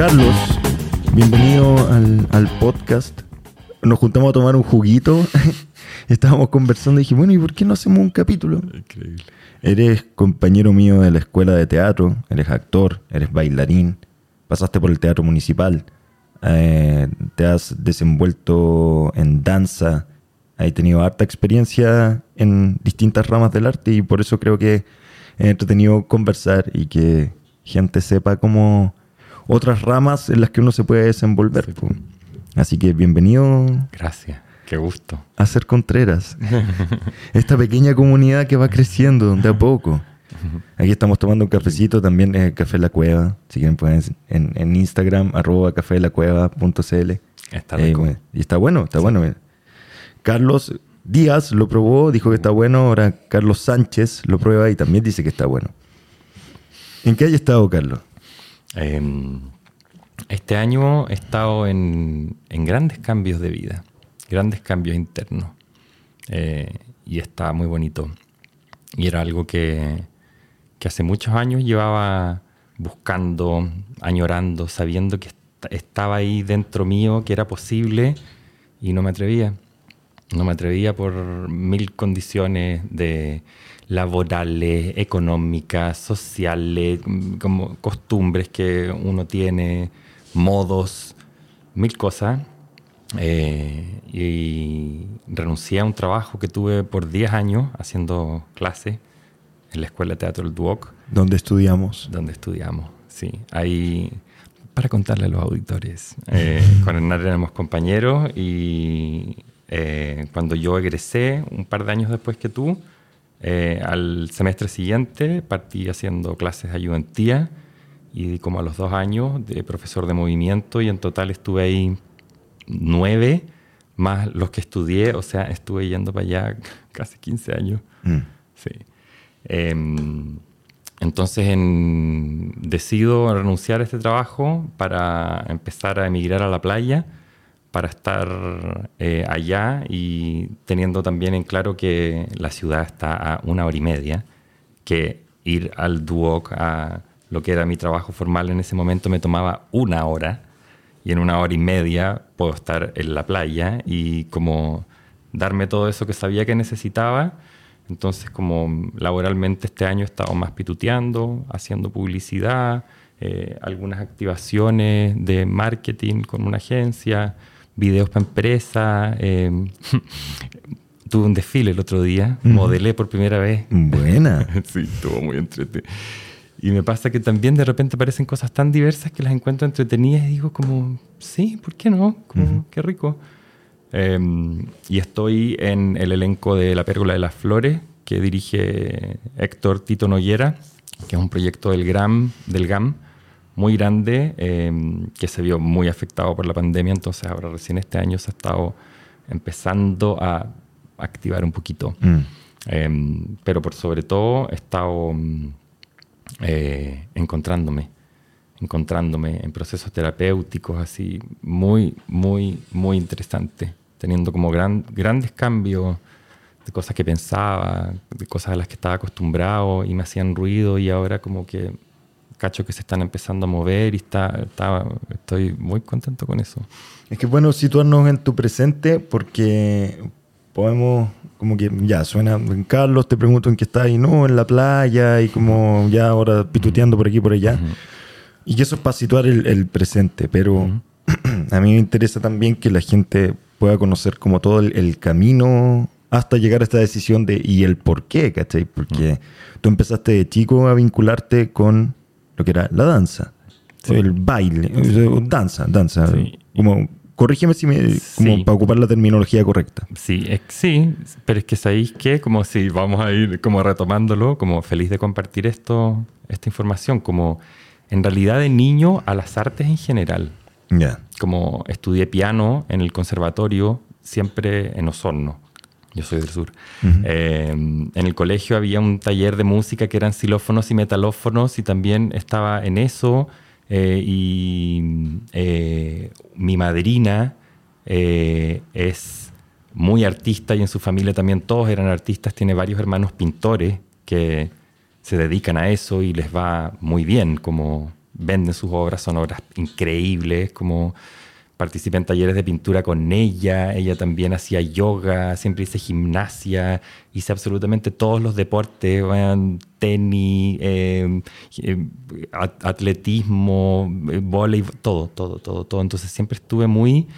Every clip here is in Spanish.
Carlos, bienvenido al, al podcast. Nos juntamos a tomar un juguito. Estábamos conversando y dije, bueno, ¿y por qué no hacemos un capítulo? Increíble. Eres compañero mío de la escuela de teatro, eres actor, eres bailarín, pasaste por el teatro municipal, eh, te has desenvuelto en danza, has tenido harta experiencia en distintas ramas del arte y por eso creo que es entretenido conversar y que gente sepa cómo otras ramas en las que uno se puede desenvolver. Sí. po. Así que bienvenido Gracias. Qué gusto. a ser Contreras. Esta pequeña comunidad que va creciendo de a poco. Aquí estamos tomando un cafecito, también es Café La Cueva. Si quieren pueden en, en Instagram, arroba cafelacueva.cl. Está Eh, rico. y está bueno, está bueno. mira. Carlos Díaz lo probó, dijo que está bueno. Ahora Carlos Sánchez lo prueba y también dice que está bueno. ¿En qué hay estado, Carlos? Em, este año he estado en, en grandes cambios de vida, grandes cambios internos. Eh, y está muy bonito. Y era algo que, que hace muchos años llevaba buscando, añorando, sabiendo que est- estaba ahí dentro mío, que era posible, y no me atrevía. No me atrevía por mil condiciones de laborales, económicas, sociales, mm, como costumbres que uno tiene, modos, mil cosas. Eh, y renuncié a un trabajo que tuve por 10 años haciendo clases en la Escuela de Teatro del Duoc, ¿Dónde estudiamos? donde estudiamos. Sí, ahí para contarle a los auditores. Eh, con Hernán éramos compañeros y eh, cuando yo egresé, un par de años después que tú, eh, al semestre siguiente partí haciendo clases de ayudantía y como a los dos años de profesor de movimiento y en total estuve ahí nueve más los que estudié, o sea, estuve yendo para allá casi 15 años. Mm. Sí. Em, entonces en- decido renunciar a este trabajo para empezar a emigrar a la playa, para estar eh, allá y teniendo también en claro que la ciudad está a una hora y media, que ir al Duoc a lo que era mi trabajo formal en ese momento me tomaba una hora y en una hora y media puedo estar en la playa y como darme todo eso que sabía que necesitaba. Entonces, como laboralmente este año he estado más pituteando, haciendo publicidad, eh, algunas activaciones de marketing con una agencia, videos para empresas. eh, tuve un desfile el otro día, modelé por primera vez Buena. sí, estuvo muy entretenido. Y me pasa que también de repente aparecen cosas tan diversas que las encuentro entretenidas y digo como, sí, ¿por qué no? Como, Qué rico. Eh, y estoy en el elenco de La Pérgola de las Flores, que dirige Héctor Tito Noguera, que es un proyecto del, GRAM, del GAM muy grande, eh, que se vio muy afectado por la pandemia, entonces ahora recién este año se ha estado empezando a activar un poquito. Mm. Eh, pero por sobre todo he estado mm, eh, encontrándome, encontrándome en procesos terapéuticos así muy, muy, muy interesantes, teniendo como gran- grandes cambios de cosas que pensaba, de cosas a las que estaba acostumbrado y me hacían ruido y ahora como que cacho que se están empezando a mover y está, está- estoy muy contento con eso. Es que bueno situarnos en tu presente porque podemos, como que ya suena, Carlos, te pregunto en qué estás y no, en la playa y como ya ahora pituteando por aquí y por allá. Y que eso es para situar el, el presente, pero a mí me interesa también que la gente pueda conocer como todo el, el camino hasta llegar a esta decisión de y el por qué, ¿cachai? Porque tú empezaste de chico a vincularte con lo que era la danza, Sí. el baile, danza, danza. Sí. Como, corrígeme si me, como Sí. para ocupar la terminología correcta. Sí, es- sí, pero es que sabéis que, como si vamos a ir como retomándolo, como feliz de compartir esto, esta información, como en realidad de niño a las artes en general. Ya. Como estudié piano en el conservatorio, siempre en Osorno. Yo soy del sur. Eh, en el colegio había un taller de música que eran xilófonos y metalófonos y también estaba en eso. eh, y eh, mi madrina es muy artista y en su familia también todos eran artistas. Tiene varios hermanos pintores que se dedican a eso y les va muy bien, como venden sus obras, son obras increíbles, como participé en talleres de pintura con ella, ella también hacía yoga, siempre hice gimnasia, hice absolutamente todos los deportes, tenis, eh, eh, atletismo, voleibol, todo, todo, todo, todo. Entonces siempre estuve muy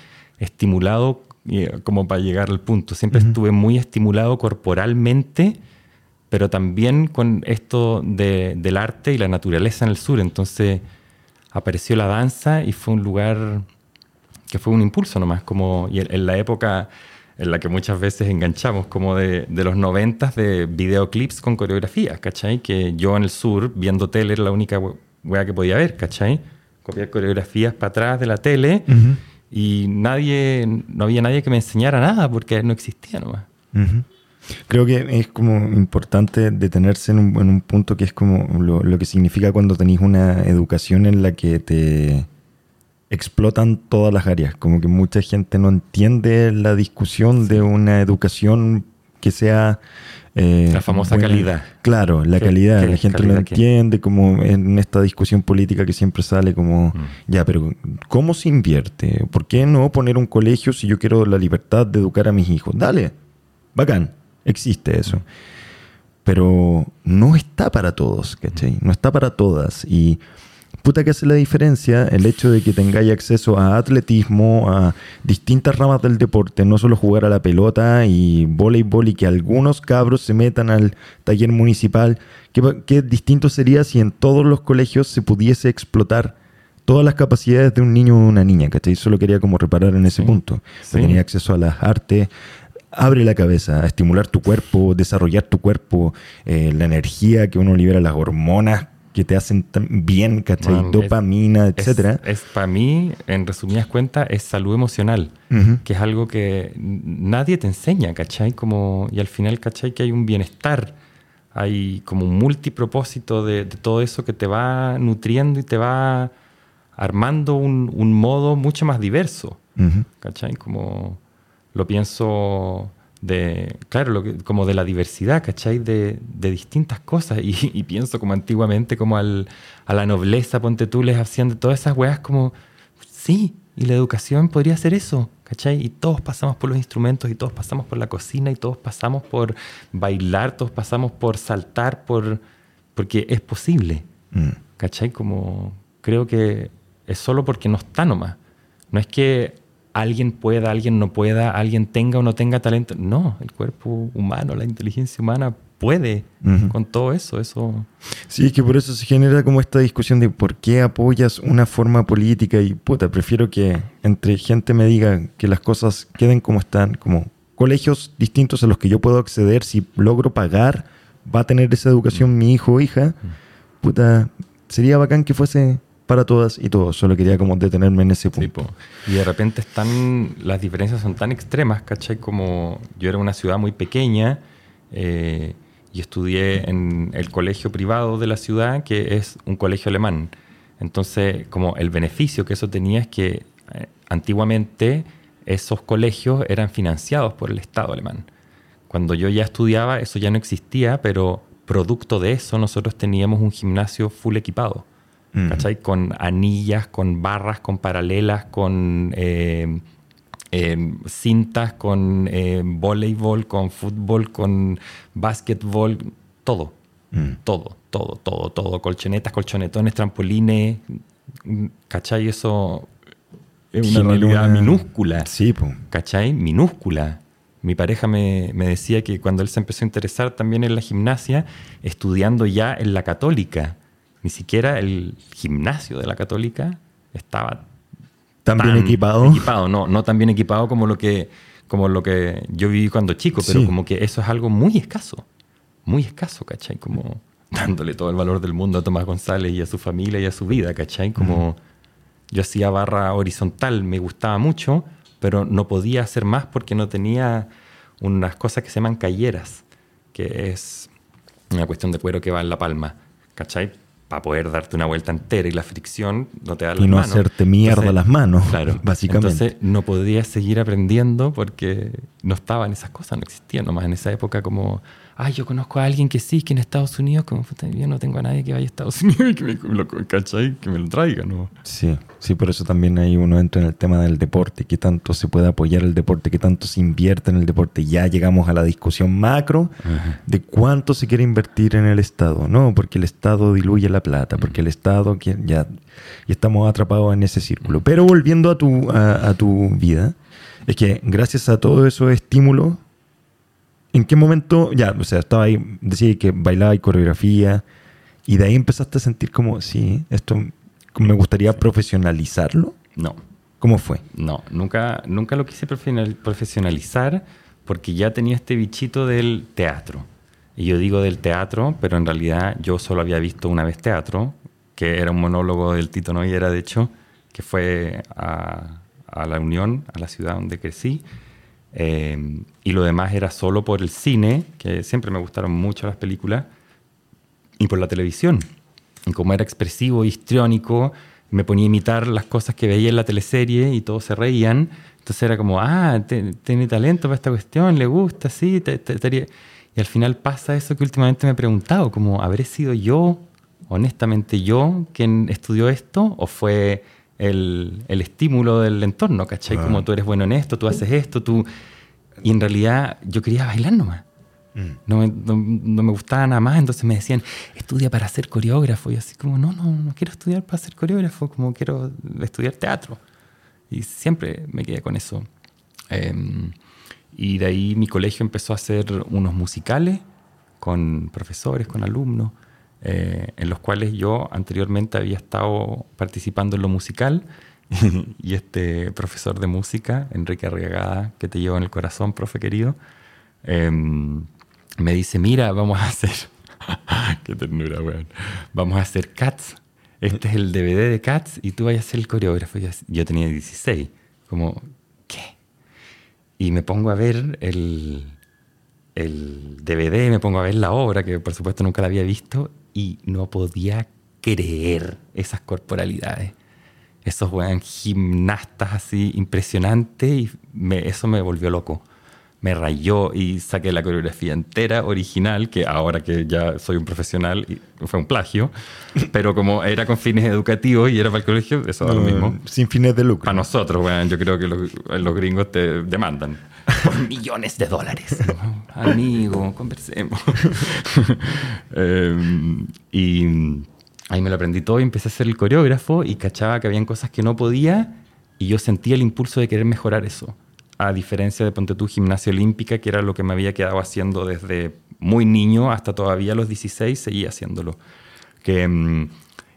estimulado, como para llegar al punto, siempre estuve muy estimulado corporalmente, pero también con esto del arte y la naturaleza en el sur. Entonces apareció la danza y fue un lugar que fue un impulso nomás, como y en, la época en la que muchas veces enganchamos, como de, de los noventas de videoclips con coreografías, ¿cachai? Que yo en el sur, viendo tele, era la única wea que podía ver, ¿cachai? Copiar coreografías para atrás de la tele y nadie, no había nadie que me enseñara nada porque no existía nomás. Creo que es como importante detenerse en un, en un punto que es como lo, lo que significa cuando tenéis una educación en la que te explotan todas las áreas. Como que mucha gente no entiende la discusión de una educación que sea... Eh, la famosa calidad. Claro, la calidad. la gente no entiende, como en esta discusión política que siempre sale como, mm. ya, pero ¿cómo se invierte? ¿Por qué no poner un colegio si yo quiero la libertad de educar a mis hijos? Dale, bacán, existe eso. Pero no está para todos, ¿cachai? No está para todas. Y puta que hace la diferencia el hecho de que tengáis acceso a atletismo, a distintas ramas del deporte, no solo jugar a la pelota y voleibol y que algunos cabros se metan al taller municipal. ¿Qué, distinto sería si en todos los colegios se pudiese explotar todas las capacidades de un niño o una niña? ¿Cachai? Solo quería como reparar en ese punto. Tener acceso a las artes, abre la cabeza, a estimular tu cuerpo, desarrollar tu cuerpo, eh, la energía que uno libera, las hormonas que te hacen bien, ¿cachai? Dopamina, etcétera. Es, para mí, en resumidas cuentas, es salud emocional, que es algo que nadie te enseña, ¿cachai? Como, y al final, ¿cachai? Que hay un bienestar, hay como un multipropósito de, todo eso que te va nutriendo y te va armando un, modo mucho más diverso, ¿cachai? Como lo pienso de, claro, como de la diversidad, ¿cachai? De, de distintas cosas. Y, pienso como antiguamente, como al, a la nobleza, ponte tú, les hacían de todas esas weas como, sí, y la educación podría ser eso, ¿cachai? Y todos pasamos por los instrumentos, y todos pasamos por la cocina, y todos pasamos por bailar, todos pasamos por saltar, por porque es posible, mm. ¿cachai? Como creo que es solo porque no está nomás. No es que alguien pueda, alguien no pueda, alguien tenga o no tenga talento. No, el cuerpo humano, la inteligencia humana puede con todo eso, eso. Sí, es que por eso se genera como esta discusión de por qué apoyas una forma política y puta, prefiero que entre gente me diga que las cosas queden como están, como colegios distintos a los que yo puedo acceder, si logro pagar, va a tener esa educación mi hijo o hija, puta, sería bacán que fuese para todas y todos. Solo quería como detenerme en ese punto. y de repente están, las diferencias son tan extremas, ¿cachai? Como yo era una ciudad muy pequeña eh, y estudié en el colegio privado de la ciudad, que es un colegio alemán. Entonces, como el beneficio que eso tenía es que eh, antiguamente esos colegios eran financiados por el Estado alemán. Cuando yo ya estudiaba, eso ya no existía, pero producto de eso nosotros teníamos un gimnasio full equipado. Mm. ¿cachai? Con anillas, con barras, con paralelas, con eh, eh, cintas, con eh, voleibol, con fútbol, con básquetbol, todo. Mm. Todo, todo, todo, todo. Colchonetas, colchonetones, trampolines, ¿cachai? Eso es una realidad minúscula. Sí, ¿cachai? Minúscula. Mi pareja me, me, decía que cuando él se empezó a interesar también en la gimnasia, estudiando ya en la católica, ni siquiera el gimnasio de la Católica estaba tan, bien equipado. equipado. No, no tan bien equipado como lo que, como lo que yo viví cuando chico, pero como que eso es algo muy escaso. Muy escaso, ¿cachai? Como dándole todo el valor del mundo a Tomás González y a su familia y a su vida, ¿cachai? Como yo hacía barra horizontal, me gustaba mucho, pero no podía hacer más porque no tenía unas cosas que se llaman calleras, que es una cuestión de cuero que va en la palma, ¿cachai? Para poder darte una vuelta entera y la fricción no te da las y no hacerte mierda las manos, claro, básicamente. Entonces no podías seguir aprendiendo porque no estaban esas cosas, no existían nomás en esa época como ay, yo conozco a alguien que sí, que en Estados Unidos, como yo no tengo a nadie que vaya a Estados Unidos y que me, lo, Que me lo traiga, ¿no? Sí, sí, por eso también ahí uno entra en el tema del deporte, qué tanto se puede apoyar el deporte, qué tanto se invierte en el deporte. Ya llegamos a la discusión macro de cuánto se quiere invertir en el Estado, ¿no? Porque el Estado diluye la plata, porque el Estado ya... Y estamos atrapados en ese círculo. Pero volviendo a tu, a tu vida, es que gracias a todos esos estímulos ¿En qué momento, ya, o sea, estaba ahí, decía que bailaba y coreografía, y de ahí empezaste a sentir como, sí, esto me gustaría profesionalizarlo? No. ¿Cómo fue? No, nunca, nunca lo quise profesionalizar porque ya tenía este bichito del teatro. Y yo digo del teatro, pero en realidad yo solo había visto una vez teatro, que era un monólogo del Tito Noyera, de hecho, que fue a, a la Unión, a la ciudad donde crecí eh, y lo demás era solo por el cine, que siempre me gustaron mucho las películas, y por la televisión. Y como era expresivo, histriónico, me ponía a imitar las cosas que veía en la teleserie y todos se reían. Entonces era como, ah, tiene talento para esta cuestión, le gusta, sí. y al final pasa eso que últimamente me he preguntado, como, ¿habré sido yo, honestamente yo, quien estudió esto? ¿O fue el, el estímulo del entorno, ¿cachai? Como tú eres bueno en esto, tú haces esto, tú... Y en realidad yo quería bailar nomás. Mm. No, me, no, me gustaba nada más, entonces me decían, estudia para ser coreógrafo. Y así como, no, no, no quiero estudiar para ser coreógrafo, como quiero estudiar teatro. Y siempre me quedé con eso. Em, y de ahí mi colegio empezó a hacer unos musicales con profesores, con alumnos. Eh, en los cuales yo anteriormente había estado participando en lo musical y este profesor de música, Enrique Arriagada, que te llevo en el corazón, profe querido, em, me dice, mira, vamos a hacer, qué ternura, weón, vamos a hacer Cats, este es el DVD de Cats y tú vayas a ser el coreógrafo. Yo tenía 16, como, ¿qué? Y me pongo a ver el, el DVD, me pongo a ver la obra, que por supuesto nunca la había visto, y no podía creer esas corporalidades. Esos gimnastas así impresionantes y eso me volvió loco. Me rayó y saqué la coreografía entera, original, que ahora que ya soy un profesional, fue un plagio, pero como era con fines educativos y era para el colegio, eso es lo mismo. Sin fines de lucro. Para nosotros, yo creo que los, los gringos te demandan por millones de dólares. Amigo, conversemos. Em, y ahí me lo aprendí todo y empecé a ser el coreógrafo y cachaba que habían cosas que no podía y yo sentía el impulso de querer mejorar eso. A diferencia de Ponte tú Gimnasia Olímpica, que era lo que me había quedado haciendo desde muy niño hasta todavía los 16, seguía haciéndolo. Que em,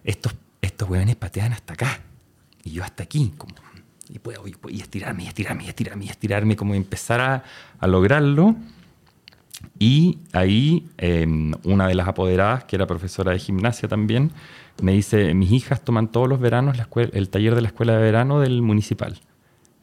estos, estos hueones patean hasta acá y yo hasta aquí, como y puedo y estirarme, y estirarme, y estirarme, y estirarme, como empezar a, a lograrlo. Y ahí em, una de las apoderadas, que era profesora de gimnasia también, me dice, mis hijas toman todos los veranos la el taller de la escuela de verano del municipal.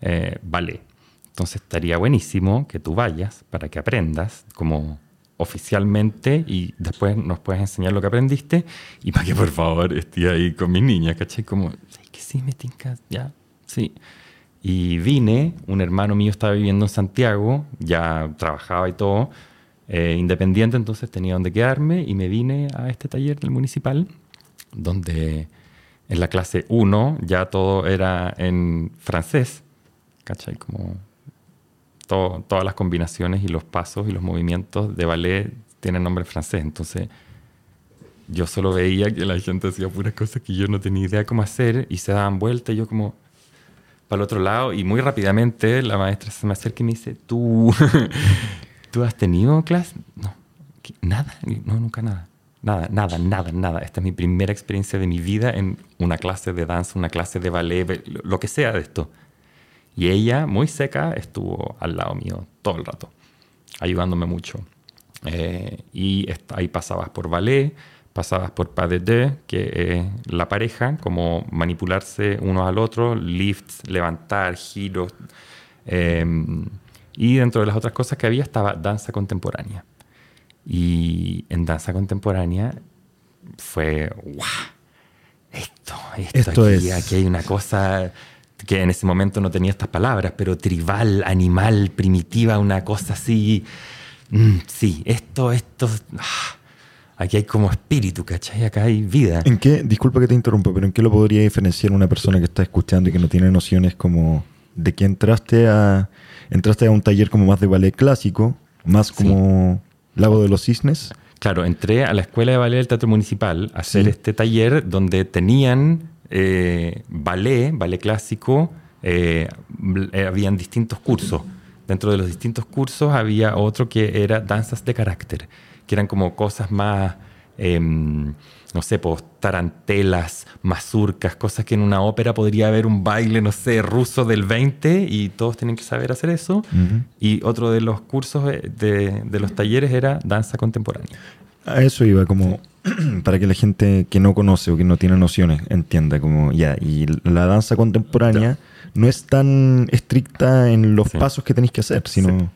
Eh, vale. Entonces estaría buenísimo que tú vayas para que aprendas como oficialmente y después nos puedes enseñar lo que aprendiste y para que por favor esté ahí con mis niñas, ¿cachai? Como, que sí, me tinca, ya, Sí. Y vine, un hermano mío estaba viviendo en Santiago, ya trabajaba y todo, eh, independiente, entonces tenía donde quedarme y me vine a este taller del municipal, donde en la clase 1 ya todo era en francés, ¿cachai? Como todas las combinaciones y los pasos y los movimientos de ballet tienen nombre francés, entonces yo solo veía que la gente hacía puras cosas que yo no tenía idea cómo hacer y se daban vueltas y yo como, para el otro lado y muy rápidamente la maestra se me acerca y me dice, ¿tú, ¿tú has tenido clase? No, nada, no, nunca nada. Nada, nada, nada, nada. Esta es mi primera experiencia de mi vida en una clase de danza, una clase de ballet, lo que sea de esto. Y ella, muy seca, estuvo al lado mío todo el rato, ayudándome mucho. Eh, y ahí pasabas por ballet, pasadas por pas de deux, que es la pareja, como manipularse uno al otro, lifts, levantar, giros. Em, y dentro de las otras cosas que había estaba danza contemporánea. Y en danza contemporánea fue, ¡guau! Esto, esto, aquí, es... aquí hay una cosa que en ese momento no tenía estas palabras, pero tribal, animal, primitiva, una cosa así mm, sí, esto, esto, ah, aquí hay como espíritu, ¿cachai? Acá hay vida. ¿En qué, disculpa que te interrumpa, pero en qué lo podría diferenciar una persona que está escuchando y que no tiene nociones como de que entraste a, entraste a un taller como más de ballet clásico, más como Lago de los Cisnes? Claro, entré a la Escuela de Ballet del Teatro Municipal a hacer este taller donde tenían eh, ballet, ballet clásico, eh, habían distintos cursos. Dentro de los distintos cursos había otro que era danzas de carácter, que eran como cosas más, em, no sé, pues tarantelas, mazurcas, cosas que en una ópera podría haber un baile, no sé, ruso del 20 y todos tienen que saber hacer eso. Y otro de los cursos de, de los talleres era danza contemporánea. A eso iba, como para que la gente que no conoce o que no tiene nociones entienda, como ya, y la danza contemporánea no es tan estricta en los pasos que tenéis que hacer, sino...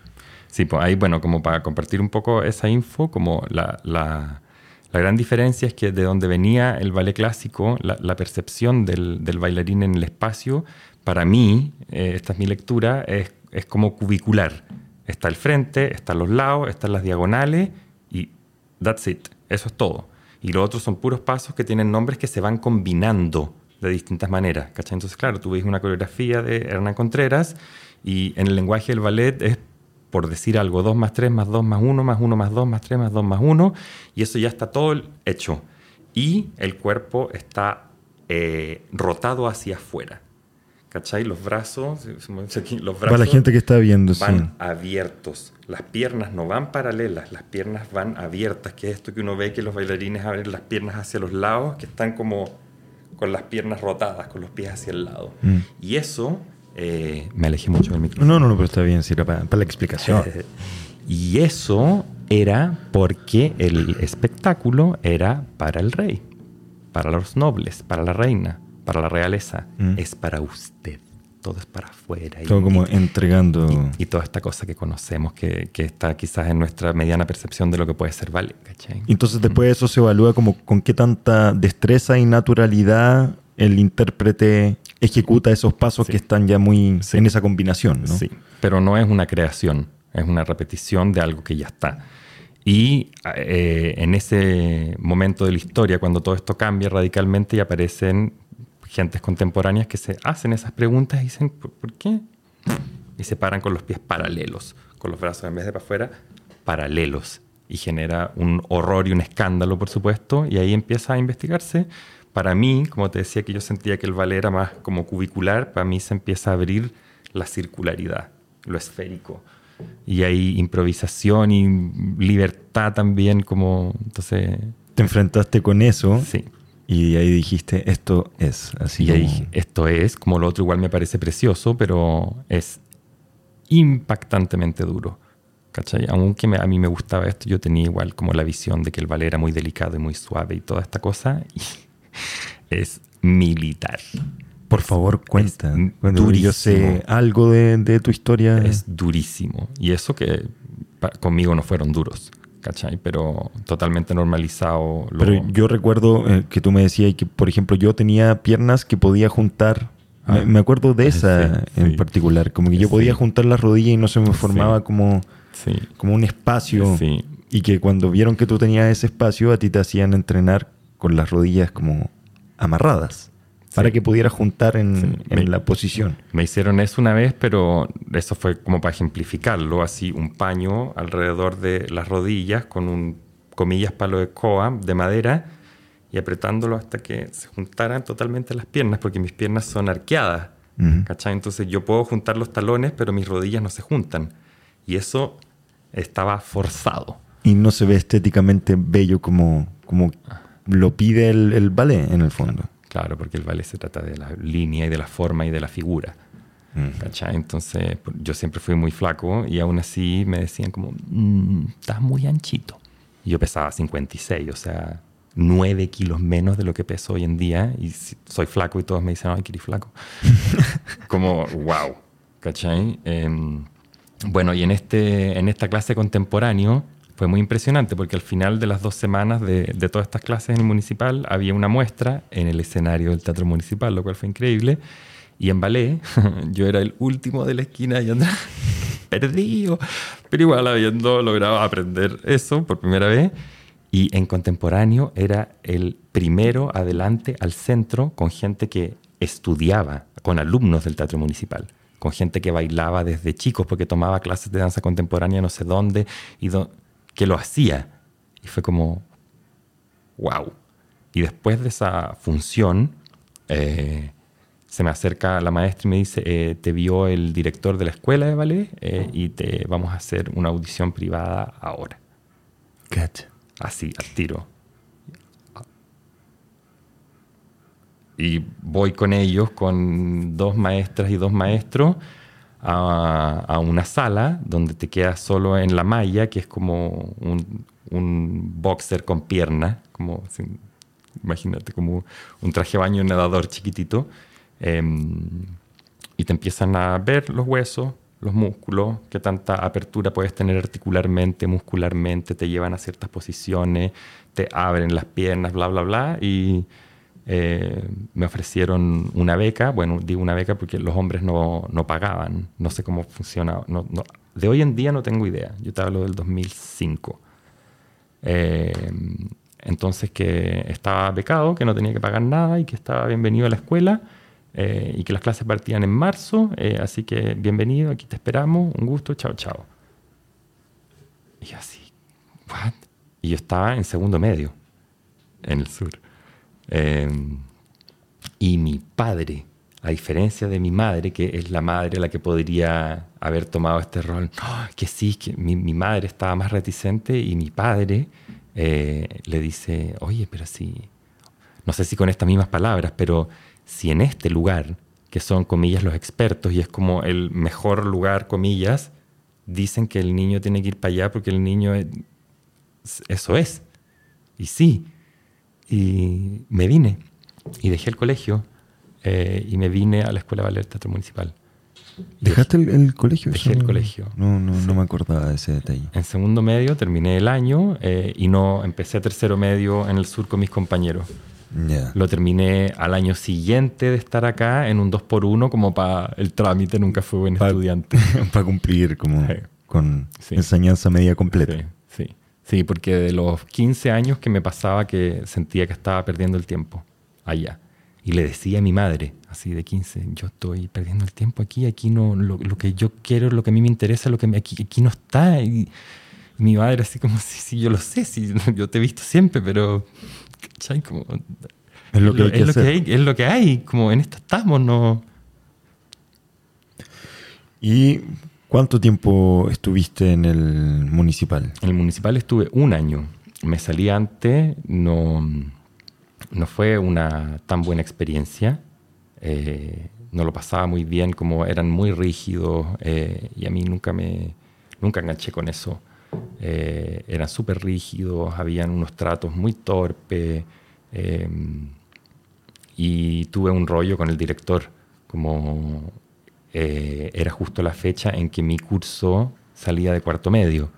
Sí. pues ahí, bueno, como para compartir un poco esa info, como la, la, la gran diferencia es que de donde venía el ballet clásico, la, percepción del, bailarín en el espacio, para mí, eh, esta es mi lectura, es, es como cubicular. Está el frente, están los lados, están las diagonales y that's it. Eso es todo. Y los otros son puros pasos que tienen nombres que se van combinando de distintas maneras. ¿cachai? Entonces, claro, tú ves una coreografía de Hernán Contreras y en el lenguaje del ballet es, por decir algo, 2 más 3 más 2 más 1 más 1 más 2 más 3 más 2 más 1 y eso ya está todo hecho. Y el cuerpo está eh, rotado hacia afuera. ¿Cachai? Los brazos, los brazos Para la gente que está viendo, van sí. abiertos. Las piernas no van paralelas, las piernas van abiertas, que es esto que uno ve que los bailarines abren las piernas hacia los lados, que están como con las piernas rotadas, con los pies hacia el lado. Mm. Y eso, eh, me alejé mucho del micrófono. No, no, no, pero está bien, sirve para, para la explicación. y eso era porque el espectáculo era para el rey, para los nobles, para la reina para la realeza, mm. es para usted. Todo es para afuera. Todo como entregando. Y, y, toda esta cosa que conocemos, que, que, está quizás en nuestra mediana percepción de lo que puede ser vale. ¿cachai? Entonces, después de eso se evalúa como con qué tanta destreza y naturalidad el intérprete ejecuta esos pasos Sí. que están ya muy Sí. en esa combinación, ¿no? Sí, pero no es una creación, es una repetición de algo que ya está. Y eh, en ese momento de la historia, cuando todo esto cambia radicalmente y aparecen gentes contemporáneas que se hacen esas preguntas y dicen, ¿por, por qué? Y se paran con los pies paralelos, con los brazos en vez de para afuera, paralelos. Y genera un horror y un escándalo, por supuesto, y ahí empieza a investigarse. Para mí, como te decía que yo sentía que el ballet era más como cubicular, para mí se empieza a abrir la circularidad, lo esférico. Y hay improvisación y libertad también, como entonces... Te enfrentaste con eso Sí. y ahí dijiste, esto es así. Y ahí dije, esto es, como lo otro igual me parece precioso, pero es impactantemente duro. ¿Cachai? Aunque me- a mí me gustaba esto, yo tenía igual como la visión de que el ballet era muy delicado y muy suave y toda esta cosa. Y es militar. Por favor, cuenta. Cuando yo sé algo de, de tu historia. Es durísimo. Y eso que conmigo no fueron duros. ¿Cachai? Pero totalmente normalizado. lo- Pero yo recuerdo eh, que tú me decías que, por ejemplo, yo tenía piernas que podía juntar. Me, Ah. me acuerdo de esa Sí, en sí. particular. Como que yo Sí. podía juntar las rodillas y no se me formaba como, como un espacio. Y que cuando vieron que tú tenías ese espacio, a ti te hacían entrenar con las rodillas como amarradas. Para que pudieras juntar en, Sí. en Me- la posición. Me hicieron eso una vez, pero eso fue como para ejemplificarlo, así un paño alrededor de las rodillas con un, comillas, palo de coa de madera y apretándolo hasta que se juntaran totalmente las piernas, porque mis piernas son arqueadas, Ujú. ¿cachai? Entonces yo puedo juntar los talones, pero mis rodillas no se juntan. Y eso estaba forzado. Y no se ve estéticamente bello como, como lo pide el, el ballet en el fondo. Claro, porque el ballet se trata de la línea y de la forma y de la figura. ¿Cachai? Entonces, por- yo siempre fui muy flaco y aún así me decían como, "Mm, estás muy anchito. Y yo pesaba 56, o sea, 9 kilos menos de lo que peso hoy en día y soy flaco y todos me dicen, ay, que eres flaco. como, wow, ¿cachai? Em, bueno, y en, este, en esta clase contemporáneo fue muy impresionante porque al final de las dos semanas de, de todas estas clases en el municipal había una muestra en el escenario del teatro municipal, lo cual fue increíble. Y en ballet, yo era el último de la esquina y andaba perdido. Pero igual habiendo logrado aprender eso por primera vez. Y en contemporáneo era el primero adelante al centro con gente que estudiaba, con alumnos del Teatro Municipal, con gente que bailaba desde chicos porque tomaba clases de danza contemporánea no sé dónde, y que lo hacía. Y fue como, wow. Y después de esa función, eh, se me acerca la maestra y me dice, eh, te vio el director de la escuela de ballet eh, y te vamos a hacer una audición privada ahora. Así, al tiro. Y voy con ellos, con dos maestras y dos maestros, a, una sala donde te quedas solo en la malla, que es como un, boxer con pierna, como imagínate, como un traje baño nadador chiquitito. Em, y te empiezan a ver los huesos, los músculos, qué tanta apertura puedes tener articularmente, muscularmente, te llevan a ciertas posiciones, te abren las piernas, bla, bla, bla. Y eh, me ofrecieron una beca, bueno, digo una beca porque los hombres no, no pagaban, no sé cómo funciona. No, de hoy en día no tengo idea, yo te hablo del 2005. Eh, entonces que estaba becado, que no tenía que pagar nada y que estaba bienvenido a la escuela eh, y que las clases partían en marzo, eh, así que bienvenido, aquí te esperamos, un gusto, chao, chao. Y así, ¿what? Y yo estaba en segundo medio, en el sur. Em, y mi padre, a diferencia de mi madre, que es la madre la que podría haber tomado este rol, que sí, que mi, madre estaba más reticente y mi padre eh, le dice, oye, pero sí, no sé si con estas mismas palabras, pero si en este lugar, que son comillas los expertos y es como el mejor lugar, comillas, dicen que el niño tiene que ir para allá porque el niño eso es. Y sí, y me vine y dejé el colegio eh, y me vine a la Escuela de Ballet Teatro Municipal. ¿Dejaste el, colegio? Dejé el colegio. No, no, no me acordaba de ese detalle. En segundo medio terminé el año eh, y no empecé tercero medio en el sur con mis compañeros. Lo terminé al año siguiente de estar acá en un 2x1 como para el trámite, nunca fui buen estudiante. para cumplir como con enseñanza media completa. Sí, porque de los 15 años que me pasaba que sentía que estaba perdiendo el tiempo allá. Y le decía a mi madre, así de 15, yo estoy perdiendo el tiempo aquí, aquí no, lo, que yo quiero, lo que a mí me interesa, lo que aquí, aquí no está. Y mi madre así como, sí, sí, yo lo sé, sí, yo te he visto siempre, pero es lo que, hay, es, lo que hay, es lo que hay, como en esto estamos, ¿no? ¿Y cuánto tiempo estuviste en el municipal? En el municipal estuve un año. Me salí antes, no, no fue una tan buena experiencia. Eh, no lo pasaba muy bien, como eran muy rígidos eh, y a mí nunca me nunca enganché con eso. Eh, eran súper rígidos, habían unos tratos muy torpes eh, y tuve un rollo con el director, como eh, era justo la fecha en que mi curso salía de cuarto medio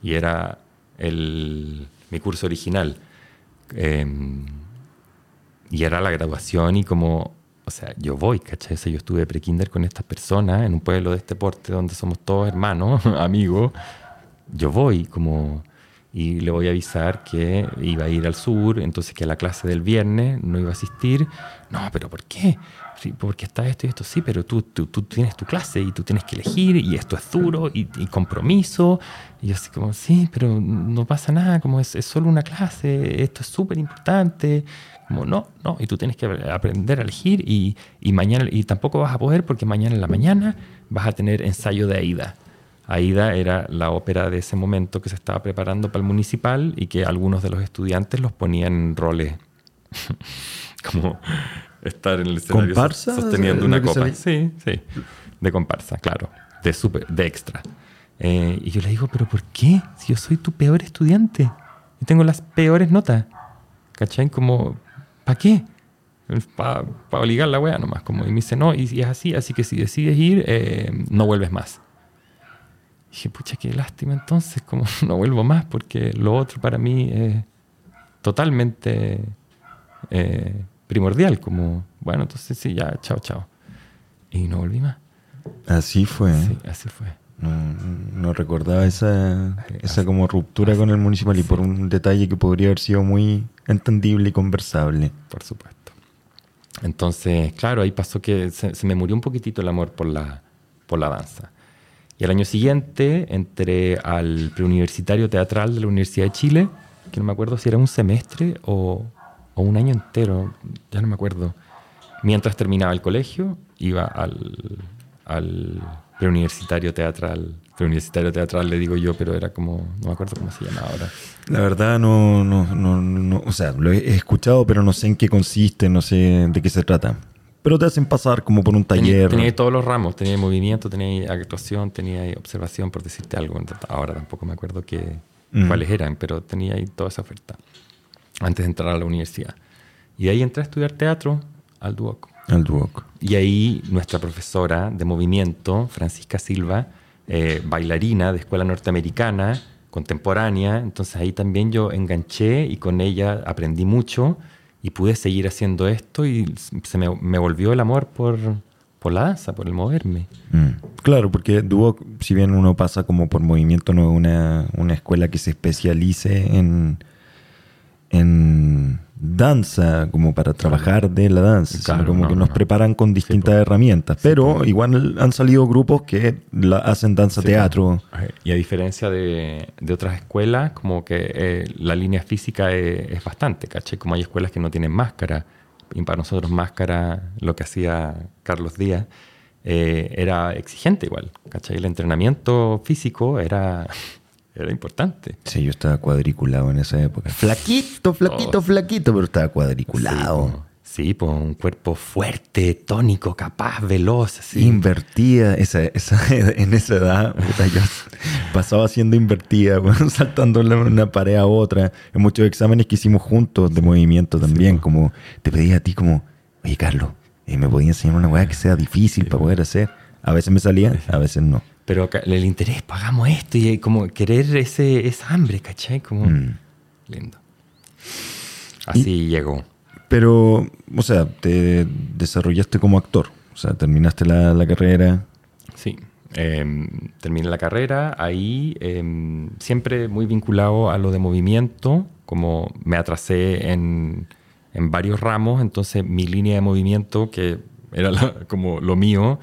y era el, mi curso original. y era la graduación y como, o sea, yo voy, ¿cachai? yo estuve pre-kinder con estas personas en un pueblo de este porte donde somos todos hermanos, amigos, yo voy como y le voy a avisar que iba a ir al sur, entonces que a la clase del viernes no iba a asistir. No, pero ¿por qué? Sí, porque está esto y esto, sí, pero tú, tú, tú, tienes tu clase y tú tienes que elegir y esto es duro y, compromiso. Y yo así como, sí, pero no pasa nada, como es, es solo una clase, esto es súper importante. Como, no, no, y tú tienes que aprender a elegir y, y mañana, y tampoco vas a poder porque mañana en la mañana vas a tener ensayo de AIDA Aida era la ópera de ese momento que se estaba preparando para el municipal y que algunos de los estudiantes los ponían en roles como estar en el escenario sosteniendo una copa. Sí, sí, de comparsa, claro, de, super, de extra. Eh, y yo le digo, ¿pero por qué? Si yo soy tu peor estudiante y tengo las peores notas. ¿Cachai? Como, ¿para qué? Para obligar la wea nomás. Como, y me dice, no, y, es así, así que si decides ir, eh, no vuelves más dije, pucha, qué lástima entonces, como no vuelvo más porque lo otro para mí es totalmente eh, primordial, como, bueno, entonces sí, ya, chao, chao. Y no volví más. Así fue. Sí, así fue. No, no recordaba esa, esa como ruptura con el municipal y por un detalle que podría haber sido muy entendible y conversable. Por supuesto. Entonces, claro, ahí pasó que se, me murió un poquitito el amor por la, por la danza. Y al año siguiente entré al preuniversitario teatral de la Universidad de Chile, que no me acuerdo si era un semestre o, o un año entero, ya no me acuerdo. Mientras terminaba el colegio, iba al, al preuniversitario teatral. Preuniversitario teatral le digo yo, pero era como, no me acuerdo cómo se llama ahora. La verdad no, no, no, no, o sea, lo he escuchado, pero no sé en qué consiste, no sé de qué se trata. Pero te hacen pasar como por un taller. Tenía, todos los ramos, tenía movimiento, tenía actuación, tenía observación, por decirte algo. Ahora tampoco me acuerdo qué, mm. cuáles eran, pero tenía ahí toda esa oferta antes de entrar a la universidad. Y de ahí entré a estudiar teatro al Duoc. Al Duoc. Y ahí nuestra profesora de movimiento, Francisca Silva, eh, bailarina de escuela norteamericana, contemporánea, entonces ahí también yo enganché y con ella aprendí mucho y pude seguir haciendo esto y se me, me volvió el amor por, por la danza, por el moverme. Mm. Claro, porque Duoc, si bien uno pasa como por movimiento, no es una, una escuela que se especialice en, en danza, como para trabajar de la danza, sino como que nos preparan con distintas herramientas. Pero igual han salido grupos que la, hacen danza teatro. Y a diferencia de, de otras escuelas, como que eh, la línea física es, bastante, ¿caché? Como hay escuelas que no tienen máscara, y para nosotros máscara, lo que hacía Carlos Díaz, eh, era exigente igual, ¿cachai? El entrenamiento físico era era importante. Sí, yo estaba cuadriculado en esa época. Flaquito, flaquito, oh. flaquito, pero estaba cuadriculado. Sí, pues un cuerpo fuerte, tónico, capaz, veloz. Así. Invertida. Esa, en esa edad, puta, yo pasaba siendo invertida, saltando de una pared a otra. En muchos exámenes que hicimos juntos de movimiento también, como te pedía a ti como, oye Carlos, eh, ¿me podías enseñar una weá que sea difícil para poder hacer? A veces me salía, a veces no. Pero el interés, pagamos esto y como querer ese, esa hambre, ¿cachai? Como mm. lindo. Así llegó. Pero, o sea, te desarrollaste como actor. O sea, terminaste la, carrera. Sí, em, terminé la carrera. Ahí em, siempre muy vinculado a lo de movimiento. Como me atrasé en, en varios ramos, entonces mi línea de movimiento, que era como lo mío,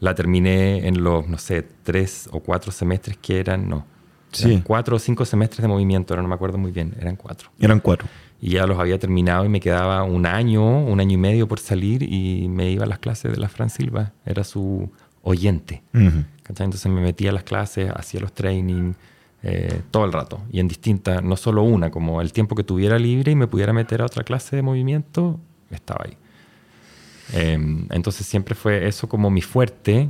la terminé en los, no sé, tres o cuatro semestres que eran, no. sí. Cuatro o cinco semestres de movimiento, ahora no me acuerdo muy bien, eran cuatro. Eran cuatro. Y ya los había terminado y me quedaba un año, un año y medio por salir y me iba a las clases de la Fran Silva, era su oyente. Entonces me metía a las clases, hacía los trainings, eh, todo el rato. Y en distintas, no solo una, como el tiempo que tuviera libre y me pudiera meter a otra clase de movimiento, estaba ahí. Em, entonces siempre fue eso como mi fuerte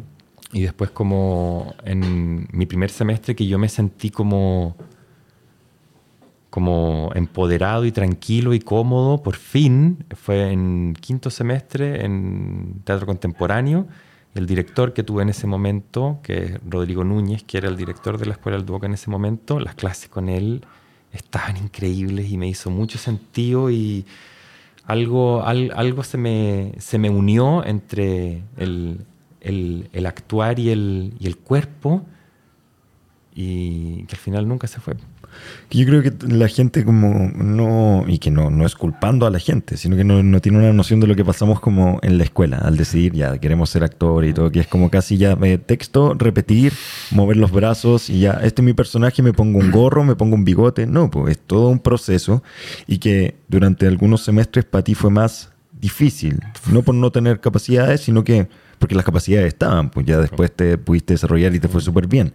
y después como en mi primer semestre que yo me sentí como como empoderado y tranquilo y cómodo, por fin, fue en quinto semestre en teatro contemporáneo. El director que tuve en ese momento, que es Rodrigo Núñez, que era el director de la Escuela del Duoc en ese momento, las clases con él estaban increíbles y me hizo mucho sentido y algo, algo se, me, se me unió entre el, el, actuar y el, y el cuerpo y que al final nunca se fue. Yo creo que la gente como no, y que no, no es culpando a la gente, sino que no, no, tiene una noción de lo que pasamos como en la escuela, al decidir ya queremos ser actor y todo, que es como casi ya eh, texto, repetir, mover los brazos y ya, este es mi personaje, me pongo un gorro, me pongo un bigote. No, pues es todo un proceso y que durante algunos semestres para ti fue más difícil, no por no tener capacidades, sino que porque las capacidades estaban, pues ya después te pudiste desarrollar y te fue súper bien.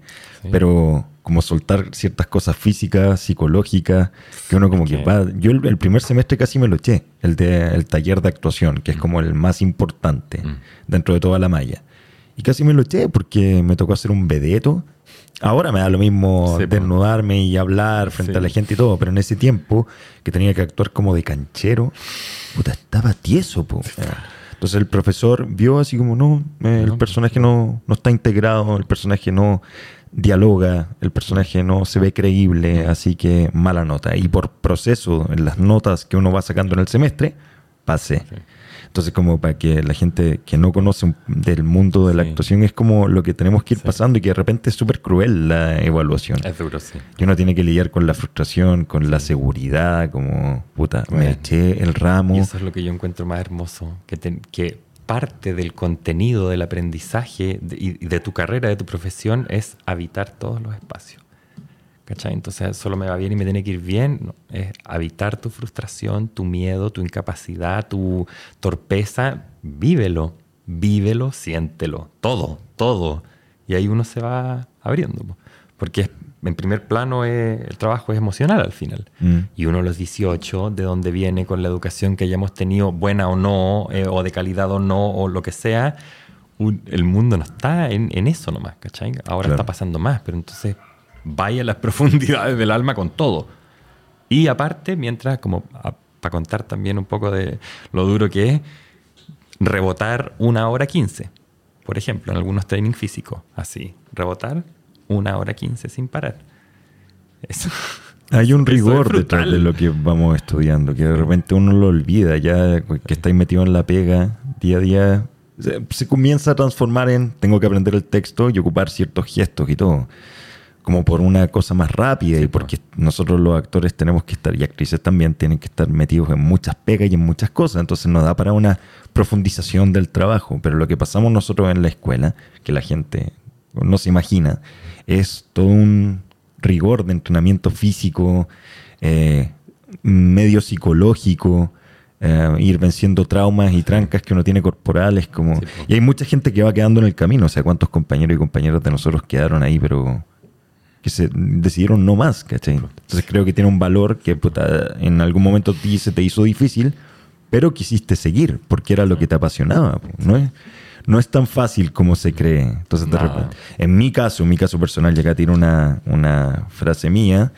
Pero como soltar ciertas cosas físicas, psicológicas, que uno como que va... Yo el, primer semestre casi me lo eché, el, de, el taller de actuación, que es mm. como el más importante mm. dentro de toda la malla. Y casi me lo eché porque me tocó hacer un vedeto. Ahora me da lo mismo desnudarme y hablar frente a la gente y todo, pero en ese tiempo que tenía que actuar como de canchero, puta, estaba tieso, po. Entonces el profesor vio así como, no, el personaje no, no está integrado, el personaje no dialoga, el personaje no se ve creíble, así que mala nota. Y por proceso, en las notas que uno va sacando en el semestre, pasé. Entonces, como para que la gente que no conoce del mundo de la actuación, es como lo que tenemos que ir pasando y que de repente es súper cruel la evaluación. Es duro, sí. Que uno tiene que lidiar con la frustración, con la seguridad, como, puta, me eché el ramo. Y eso es lo que yo encuentro más hermoso, que, que parte del contenido del aprendizaje y de tu carrera, de tu profesión, es habitar todos los espacios. ¿Cachai? Entonces solo me va bien y me tiene que ir bien. es habitar tu frustración, tu miedo, tu incapacidad, tu torpeza. Vívelo, vívelo, siéntelo. Todo, todo. Y ahí uno se va abriendo. Porque en primer plano el trabajo es emocional al final. Mm. Y uno a los 18, de donde viene con la educación que hayamos tenido, buena o no, eh, o de calidad o no, o lo que sea, el mundo no está en, eso nomás, ¿cachai? Ahora está pasando más, pero entonces vaya a las profundidades del alma con todo. Y aparte, mientras, como para contar también un poco de lo duro que es, rebotar una hora quince, por ejemplo, en algunos training físicos, así, rebotar una hora quince sin parar. Eso. Hay un rigor detrás de lo que vamos estudiando, que de repente uno lo olvida, ya que estáis metido en la pega día a día, se comienza a transformar en tengo que aprender el texto y ocupar ciertos gestos y todo como por una cosa más rápida y porque nosotros los actores tenemos que estar, y actrices también, tienen que estar metidos en muchas pegas y en muchas cosas, entonces nos da para una profundización del trabajo, pero lo que pasamos nosotros en la escuela, que la gente no se imagina, es todo un rigor de entrenamiento físico, eh, medio psicológico, eh, ir venciendo traumas y trancas que uno tiene corporales, como... y hay mucha gente que va quedando en el camino, o sea, cuántos compañeros y compañeras de nosotros quedaron ahí, pero que se decidieron no más, ¿cachai? Entonces creo que tiene un valor que en algún momento ti se te hizo difícil, pero quisiste seguir porque era lo que te apasionaba, ¿no es? No es tan fácil como se cree. Entonces, de repente, en mi caso, en mi caso personal, ya acá tiene una, una frase mía,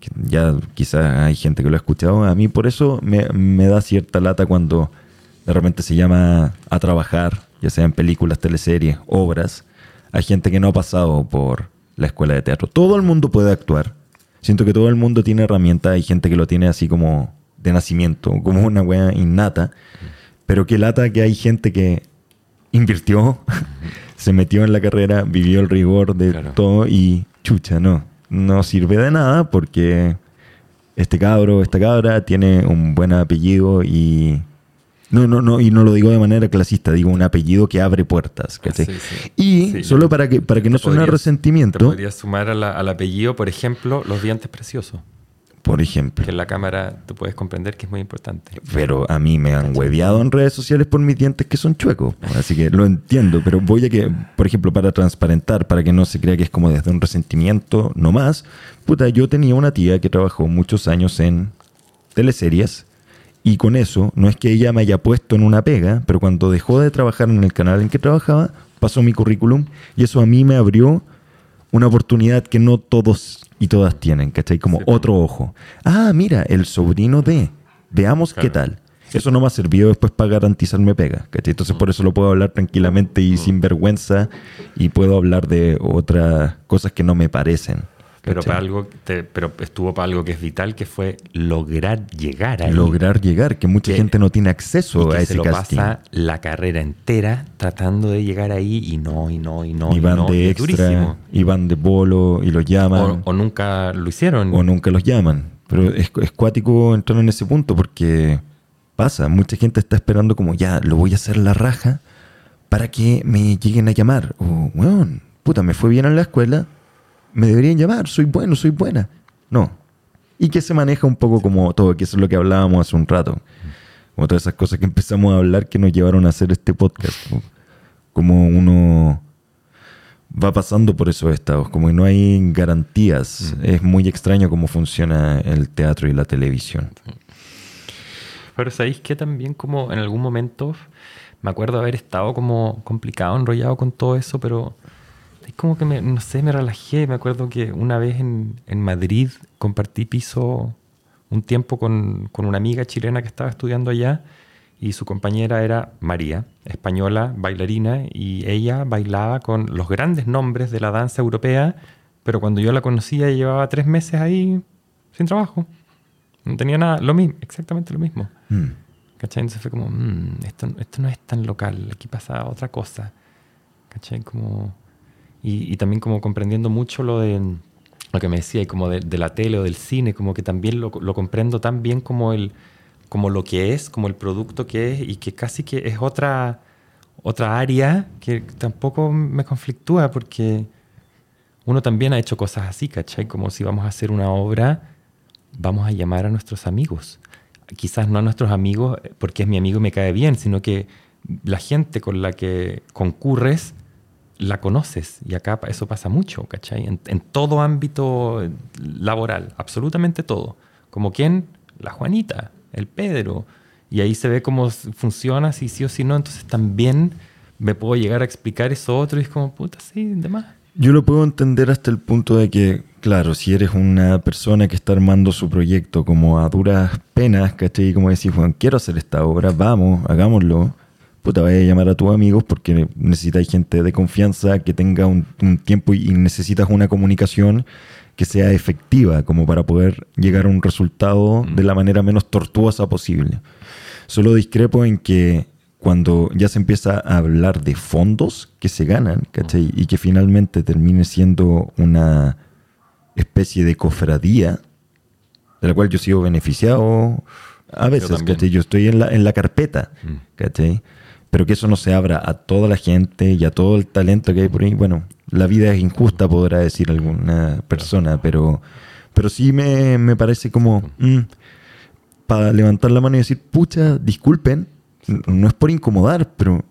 que ya quizás hay gente que lo ha escuchado, a mí por eso me, me da cierta lata cuando de repente se llama a trabajar, ya sea en películas, teleseries, obras, hay gente que no ha pasado por la escuela de teatro. Todo el mundo puede actuar. Siento que todo el mundo tiene herramientas. Hay gente que lo tiene así como de nacimiento, como una wea innata. Pero que lata que hay gente que invirtió, se metió en la carrera, vivió el rigor de todo y chucha, no. No sirve de nada porque este cabro, esta cabra tiene un buen apellido y no, no, no, y no lo digo de manera clasista, digo un apellido que abre puertas. Y solo para que, para que no suene resentimiento. Te podrías sumar al apellido, por ejemplo, los dientes preciosos. Por ejemplo. Que en la cámara tú puedes comprender que es muy importante. Pero a mí me han hueveado en redes sociales por mis dientes que son chuecos. Así que lo entiendo. Pero voy a que, por ejemplo, para transparentar, para que no se crea que es como desde un resentimiento no más. Puta, yo tenía una tía que trabajó muchos años en teleseries y con eso, no es que ella me haya puesto en una pega, pero cuando dejó de trabajar en el canal en que trabajaba, pasó mi currículum y eso a mí me abrió una oportunidad que no todos y todas tienen, ¿cachai? Como otro ojo. Ah, mira, el sobrino de. Veamos qué tal. Eso no me ha servido después para garantizarme pega, ¿cachai? Entonces por eso lo puedo hablar tranquilamente y sin vergüenza y puedo hablar de otras cosas que no me parecen. Pero, para algo pero estuvo para algo que es vital, que fue lograr llegar ahí. Lograr llegar, que mucha gente no tiene acceso a ese se lo pasa la carrera entera tratando de llegar ahí y no, y no, y no. Y van de extra, y van de bolo y los llaman. O, nunca lo hicieron. O nunca los llaman. Pero es, es cuático entrar en ese punto porque pasa, mucha gente está esperando como ya, lo voy a hacer la raja para que me lleguen a llamar. O, bueno, puta, me fue bien en la escuela, me deberían llamar, soy bueno, soy buena. No. Y que se maneja un poco como todo, que eso es lo que hablábamos hace un rato. Como todas esas cosas que empezamos a hablar que nos llevaron a hacer este podcast. Como uno va pasando por esos estados, como que no hay garantías. Mm. Es muy extraño cómo funciona el teatro y la televisión. Pero sabéis que también como en algún momento me acuerdo haber estado como complicado, enrollado con todo eso, pero es como que, me, no sé, me relajé. Me acuerdo que una vez en, en Madrid compartí piso un tiempo con, con, una amiga chilena que estaba estudiando allá y su compañera era María, española, bailarina, y ella bailaba con los grandes nombres de la danza europea, pero cuando yo la conocía llevaba tres meses ahí sin trabajo. No tenía nada, lo mismo, exactamente lo mismo. Mm. ¿Cachai? Entonces fue como, "Mm, esto, esto no es tan local, aquí pasa otra cosa. ¿Cachai? Como, y, también como comprendiendo mucho lo de lo que me decía, y como de, la tele o del cine, como que también lo, lo comprendo tan bien como, el, como lo que es, como el producto que es, y que casi que es otra, otra área que tampoco me conflictúa porque uno también ha hecho cosas así, ¿cachai? Como si vamos a hacer una obra, vamos a llamar a nuestros amigos. Quizás no a nuestros amigos porque es mi amigo y me cae bien, sino que la gente con la que concurres la conoces. Y acá eso pasa mucho, ¿cachai? En, todo ámbito laboral, absolutamente todo. Como quién? La Juanita, el Pedro. Y ahí se ve cómo funciona, si sí o si no. Entonces también me puedo llegar a explicar eso otro y es como, puta, sí, demás. Yo lo puedo entender hasta el punto de que, claro, si eres una persona que está armando su proyecto como a duras penas, ¿cachai? Como decís, Juan, quiero hacer esta obra, vamos, hagámoslo. Puta, vaya a llamar a tus amigos porque necesitas gente de confianza que tenga un, un tiempo y necesitas una comunicación que sea efectiva como para poder llegar a un resultado de la manera menos tortuosa posible. Solo discrepo en que cuando ya se empieza a hablar de fondos que se ganan, ¿cachai? Y que finalmente termine siendo una especie de cofradía, de la cual yo sigo beneficiado a veces, también. ¿cachai? Yo estoy en la, en la carpeta, Mm. ¿cachai? Pero que eso no se abra a toda la gente y a todo el talento que hay por ahí. Bueno, la vida es injusta, podrá decir alguna persona, pero, pero sí me, me parece como para levantar la mano y decir, pucha, disculpen, no es por incomodar, pero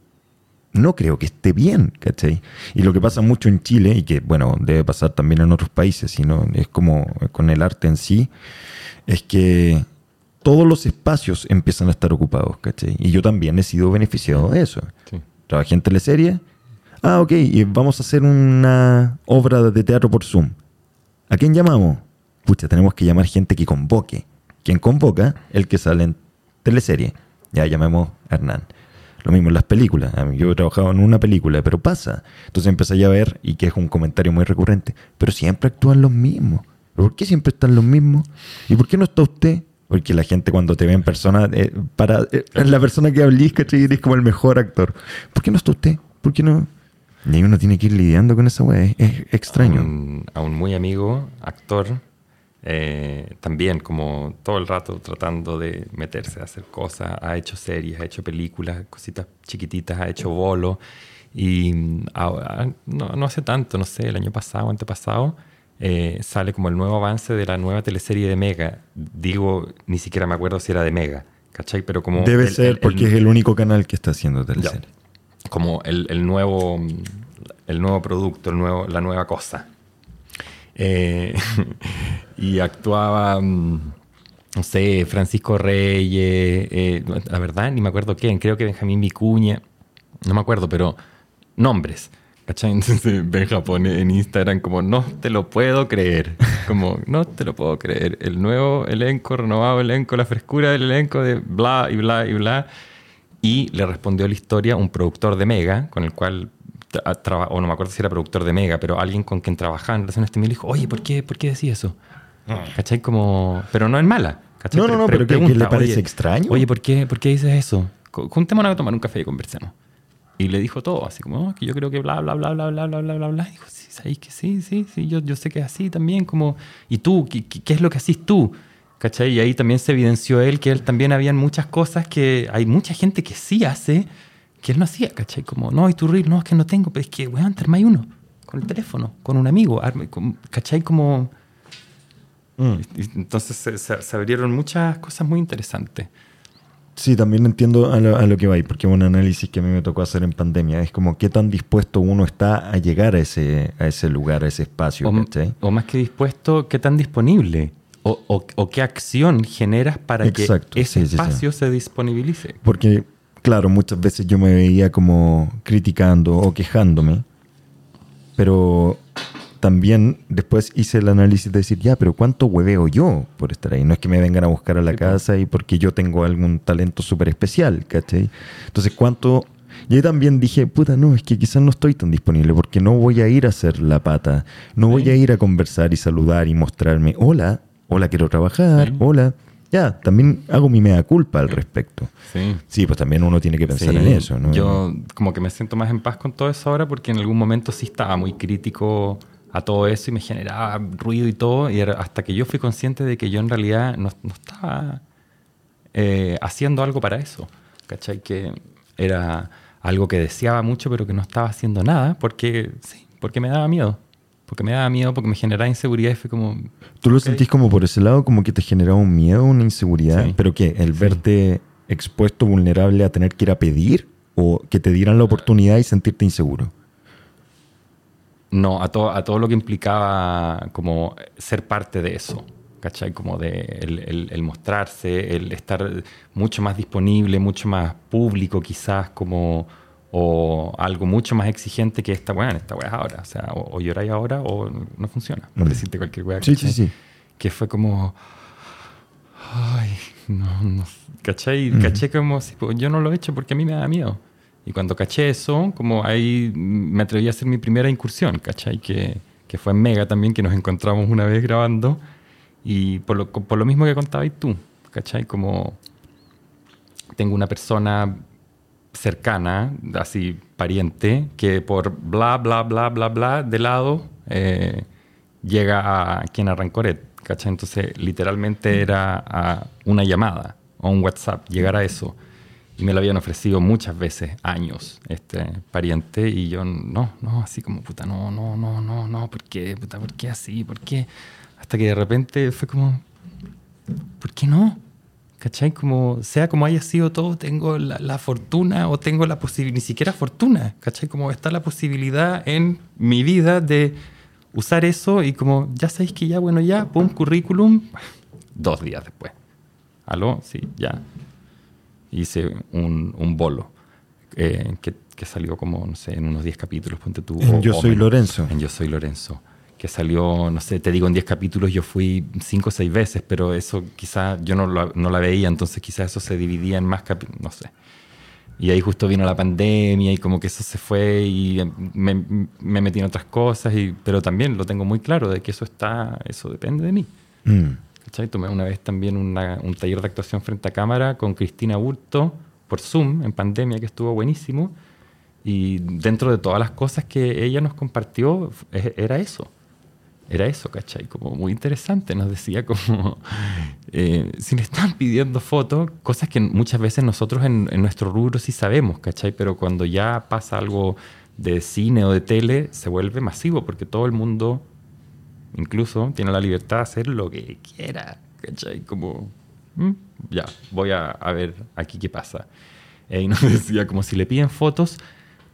no creo que esté bien, ¿cachai? Y lo que pasa mucho en Chile, y que, bueno, debe pasar también en otros países, sino es como con el arte en sí, es que todos los espacios empiezan a estar ocupados, ¿cachai? Y yo también he sido beneficiado de eso. Sí. Trabajé en teleserie. Ah, ok, y vamos a hacer una obra de teatro por Zoom. ¿A quién llamamos? Pucha, tenemos que llamar gente que convoque. ¿Quién convoca? El que sale en teleserie. Ya llamemos a Hernán. Lo mismo en las películas. Yo he trabajado en una película, pero pasa. Entonces empecé a ver, y que es un comentario muy recurrente, pero siempre actúan los mismos. ¿Pero ¿Por qué siempre están los mismos? ¿Y por qué no está usted? Porque la gente cuando te ve en persona, eh, para eh, la persona que hablís, ¿cachai? Eres como el mejor actor. ¿Por qué no está usted? ¿Por qué no? Y ahí uno tiene que ir lidiando con esa weá. Es, es extraño. A un, a un muy amigo, actor, eh, también como todo el rato tratando de meterse a hacer cosas, ha hecho series, ha hecho películas, cositas chiquititas, ha hecho bolo. Y mm, ahora, no, no hace tanto, no sé, el año pasado, antepasado, eh, sale como el nuevo avance de la nueva teleserie de Mega. Digo, ni siquiera me acuerdo si era de Mega, ¿cachai? Pero como... Debe el- ser el- el- porque es el único canal que está haciendo teleserie. como el, el nuevo, el nuevo producto, el nuevo, la nueva cosa. Eh, y actuaba, mm, no sé, Francisco Reyes, eh, la verdad, ni me acuerdo quién, creo que Benjamín Vicuña, no me acuerdo, pero nombres. ¿Cachai? Entonces Benja pone en Instagram como, no te lo puedo creer. Como, no te lo puedo creer. El nuevo elenco, renovado elenco, la frescura del elenco de bla y bla y bla. Y le respondió la historia un productor de Mega, con el cual, o no me acuerdo si era productor de Mega, pero alguien con quien trabajaba en relación a este medio le dijo, oye, ¿por qué, ¿por qué decís eso? ¿Cachai? Como, pero no en mala. ¿cachai? No, no, no, pero ¿qué- qué pregunta, le parece oye, extraño? Oye, ¿por qué, ¿por qué dices eso? Juntémonos a tomar un café y conversemos. Y le dijo todo, así como, "Oh, que yo creo que bla, bla, bla, bla, bla, bla, bla, bla, bla. Dijo, sí, ¿sabéis que sí? Sí, sí, yo, yo sé que es así también, como, ¿y tú? ¿Qué, qué, qué es lo que hacís tú? ¿Cachai? Y ahí también se evidenció él que él también habían muchas cosas que hay mucha gente que sí hace que él no hacía, ¿cachai? Como, no, y tu reel, no, es que no tengo, pero es que, weón, te armáis uno con el teléfono, con un amigo, ¿cachai? Como... Mm. Entonces se, se- se abrieron muchas cosas muy interesantes. Sí, también entiendo a lo, a lo que va ahí, porque es un análisis que a mí me tocó hacer en pandemia. Es como qué tan dispuesto uno está a llegar a ese, a ese lugar, a ese espacio, O, o más que dispuesto, ¿qué tan disponible? O, o- o qué acción generas para Exacto, que ese sí, sí, sí. espacio se disponibilice? Porque, claro, muchas veces yo me veía como criticando o quejándome, pero también después hice el análisis de decir, ya, pero ¿cuánto hueveo yo por estar ahí? No es que me vengan a buscar a la pues. casa y porque yo tengo algún talento súper especial, ¿cachai? Entonces, ¿cuánto...? Y ahí también dije, puta, no, es que quizás no estoy tan disponible porque no voy a ir a hacer la pata, no voy Sí. a ir a conversar y saludar y mostrarme, hola, hola, quiero trabajar, Sí. hola. ya, también hago mi mea culpa al respecto. Sí. Sí, pues también uno tiene que pensar Sí, en eso, ¿no? Yo como que me siento más en paz con todo eso ahora porque en algún momento sí estaba muy crítico a todo eso y me generaba ruido y todo. Y hasta que yo fui consciente de que yo en realidad no, no estaba eh, haciendo algo para eso. ¿Cachai? Que era algo que deseaba mucho pero que no estaba haciendo nada porque, sí, porque me daba miedo. Porque me daba miedo, porque me generaba inseguridad y fue como... ¿Tú lo sentís como por ese lado, como que te generaba un miedo, una inseguridad? Sí. ¿Pero qué? ¿El Sí. verte expuesto, vulnerable a tener que ir a pedir? ¿O que te dieran la oportunidad y sentirte inseguro? No, a, todo a todo lo que implicaba como ser parte de eso, ¿cachai? Como de el, el- el mostrarse, el estar mucho más disponible, mucho más público quizás, como o algo mucho más exigente que esta weá, esta weá es ahora. O sea, o, o lloráis ahora o no funciona, por Mm. decirte cualquier weá. Sí, ¿cachai? sí, sí. Que fue como... Ay, no, no. ¿Cachai? Ujú. Caché como si pues, yo no lo he hecho porque a mí me da miedo. Y cuando caché eso, como ahí me atreví a hacer mi primera incursión, ¿cachai? Que, que fue en Mega también, que nos encontramos una vez grabando. Y por lo, por lo mismo que contabas tú, ¿cachai? Como tengo una persona cercana, así pariente, que por bla, bla, bla, bla, bla, de lado, eh, llega a quien arrancó Red, ¿cachai? Entonces, literalmente era a una llamada o un WhatsApp, llegar a eso. Y me lo habían ofrecido muchas veces, años, este pariente, y yo, no, no, así como, puta, no, no, no, no, no, ¿por qué? Puta, ¿por qué así? ¿Por qué? Hasta que de repente fue como, ¿por qué no? ¿Cachai? Como, sea como haya sido todo, tengo la, la fortuna o tengo la posibilidad, ni siquiera fortuna, ¿cachai? Como está la posibilidad en mi vida de usar eso y como, ya sabéis que ya, bueno, ya, pum, currículum, dos días después. ¿Aló? Sí, ya. Hice un, un bolo eh, que, que salió como, no sé, en unos 10 capítulos, ponte tú. En o- Yo o Soy menos. Lorenzo. En Yo Soy Lorenzo. Que salió, no sé, te digo, en 10 capítulos yo fui 5 o 6 veces, pero eso quizás yo no, lo- no la veía, entonces quizás eso se dividía en más capítulos, no sé. Y ahí justo vino la pandemia y como que eso se fue y me, me metí en otras cosas, y, pero también lo tengo muy claro de que eso está, eso depende de mí. Mm. ¿Cachai? Tomé una vez también un taller de actuación frente a cámara con Cristina Burto por Zoom en pandemia, que estuvo buenísimo. Y dentro de todas las cosas que ella nos compartió, era eso. Era eso, ¿cachai? Como muy interesante. Nos decía como, eh, si le están pidiendo fotos, cosas que muchas veces nosotros en, en nuestro rubro sí sabemos, ¿cachai? Pero cuando ya pasa algo de cine o de tele, se vuelve masivo porque todo el mundo incluso tiene la libertad de hacer lo que quiera, ¿cachai? Como, mm, ya, voy a, a ver aquí qué pasa. Eh, y nos decía, como si le piden fotos,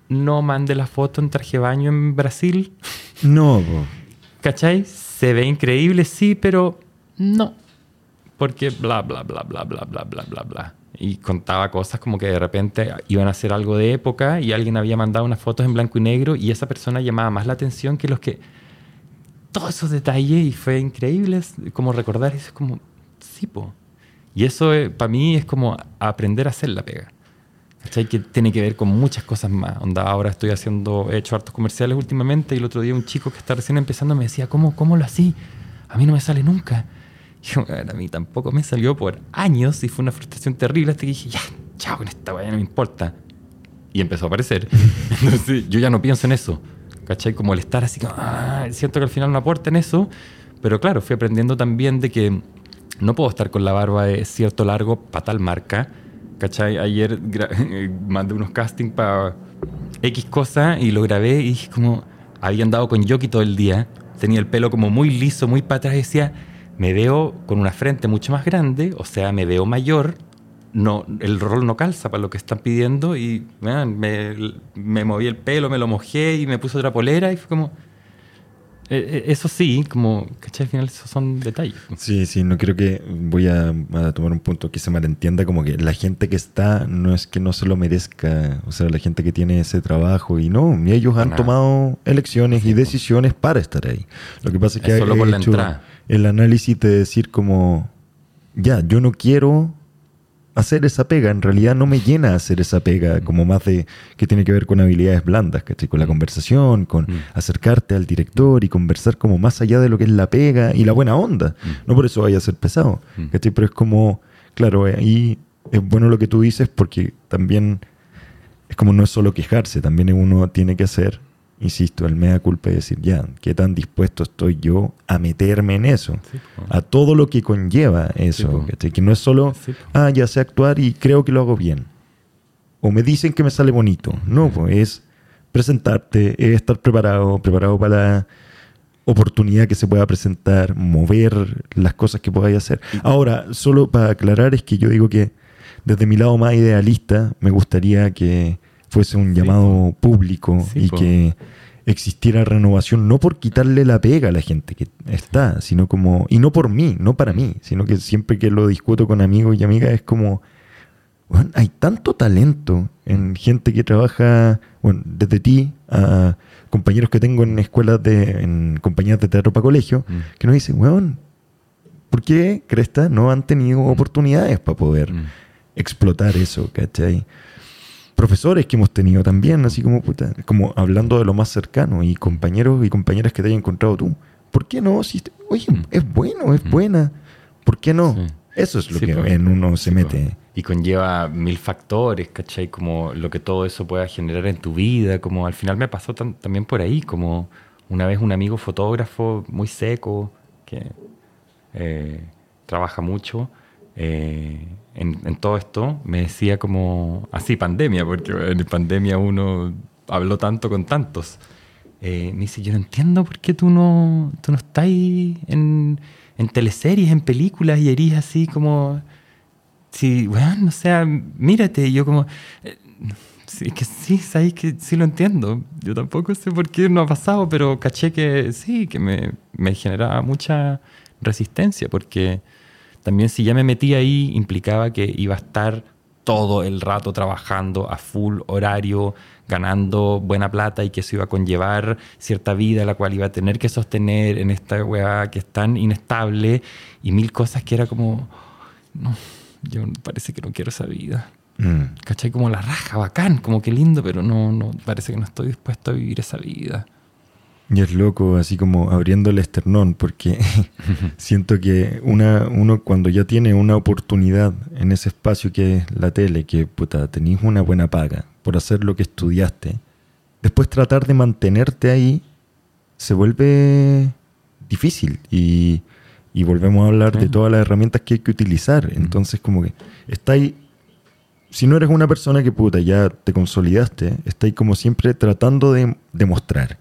no mande la foto en traje de baño en Brasil, No, po. ¿cachai? Se ve increíble, sí, pero no. Porque bla, bla, bla, bla, bla, bla, bla, bla, bla. Y contaba cosas como que de repente iban a hacer algo de época y alguien había mandado unas fotos en blanco y negro y esa persona llamaba más la atención que los que... Todos esos detalles y fue increíble como recordar eso, es como, sí, po. Y eso para mí es como aprender a hacer la pega. ¿Cachai? Que tiene que ver con muchas cosas más. Onda, ahora estoy haciendo, he hecho hartos comerciales últimamente y el otro día un chico que está recién empezando me decía, ¿cómo, cómo lo así? A mí no me sale nunca. Y yo, "Bueno, a mí tampoco me salió por años y fue una frustración terrible hasta que dije, ya, chao con esta weá, no me importa. Y empezó a aparecer. Entonces yo ya no pienso en eso. ¿Cachai? Como el estar así como, "Ah", siento que al final no aporta en eso. Pero claro, fui aprendiendo también de que no puedo estar con la barba de cierto largo para tal marca. ¿Cachai? Ayer mandé unos castings para X cosa y lo grabé y dije como, había andado con Yoki todo el día, tenía el pelo como muy liso, muy para atrás decía, me veo con una frente mucho más grande, o sea, me veo mayor, no, el rol no calza para lo que están pidiendo y man, me, me moví el pelo, me lo mojé y me puse otra polera y fue como... eh, eh, Eso sí, como, ¿cachai? Al final esos son detalles. Sí, sí, no creo que voy a, a tomar un punto que se malentienda como que la gente que está no es que no se lo merezca, o sea, la gente que tiene ese trabajo y no, y ellos han Nada. tomado elecciones y Sí, po. decisiones para estar ahí. Lo que pasa es que Es solo he por la hecho entrada. el análisis de decir como, ya, yo no quiero hacer esa pega. En realidad no me llena hacer esa pega, como más de que tiene que ver con habilidades blandas, ¿cachai? Con la conversación, con acercarte al director y conversar como más allá de lo que es la pega y la buena onda. No por eso vaya a ser pesado, ¿cachai? Pero es como, claro, ahí es bueno lo que tú dices porque también es como no es solo quejarse, también uno tiene que hacer insisto, el mea culpa y decir, ya, ¿qué tan dispuesto estoy yo a meterme en eso? a todo lo que conlleva eso, que no es solo, ah, ya sé actuar y creo que lo hago bien. O me dicen que me sale bonito. No, pues es presentarte, es estar preparado, preparado para la oportunidad que se pueda presentar, mover las cosas que podáis hacer. Ahora, solo para aclarar es que yo digo que desde mi lado más idealista me gustaría que fuese un llamado público y que existiera renovación, no por quitarle la pega a la gente que está, sino como, y no por mí, no para mí, sino que siempre que lo discuto con amigos y amigas es como, bueno, hay tanto talento en gente que trabaja, bueno, desde ti a compañeros que tengo en escuelas de, en compañías de teatro para colegio, mm. que nos dicen, weón, ¿por qué, Cresta, no han tenido mm. oportunidades para poder mm. explotar eso, ¿cachai? Profesores que hemos tenido también, así como, puta, como hablando de lo más cercano y compañeros y compañeras que te hayas encontrado tú. ¿Por qué no? Si, oye, mm. es bueno, es mm. buena. ¿Por qué no? Eso es lo que pues. en uno se mete. Pues. Y conlleva mil factores, ¿cachai? Como lo que todo eso pueda generar en tu vida. Como al final me pasó también por ahí, como una vez un amigo fotógrafo muy seco que eh, trabaja mucho. Eh, en, todo esto me decía como, así, pandemia, porque en pandemia uno habló tanto con tantos. Eh, me dice, yo no entiendo por qué tú no, tú no estás en, en teleseries, en películas y eres así como... Sí, bueno, o sea, mírate, yo como... Eh, sí, que sí, sabéis que sí lo entiendo. Yo tampoco sé por qué no ha pasado, pero caché que sí, que me, me generaba mucha resistencia, porque también si ya me metí ahí implicaba que iba a estar todo el rato trabajando a full horario, ganando buena plata y que eso iba a conllevar cierta vida la cual iba a tener que sostener en esta weá que es tan inestable y mil cosas que era como, no, yo parece que no quiero esa vida. Mm. ¿Cachai? Como la raja, bacán, como que lindo, pero no, no, parece que no estoy dispuesto a vivir esa vida. Y es loco, así como abriendo el esternón, porque siento que una, uno cuando ya tiene una oportunidad en ese espacio que es la tele, que puta, tenéis una buena paga por hacer lo que estudiaste, después tratar de mantenerte ahí se vuelve difícil. Y, y volvemos a hablar de todas las herramientas que hay que utilizar. Entonces como que está ahí, si no eres una persona que puta, ya te consolidaste, está ahí como siempre tratando de demostrar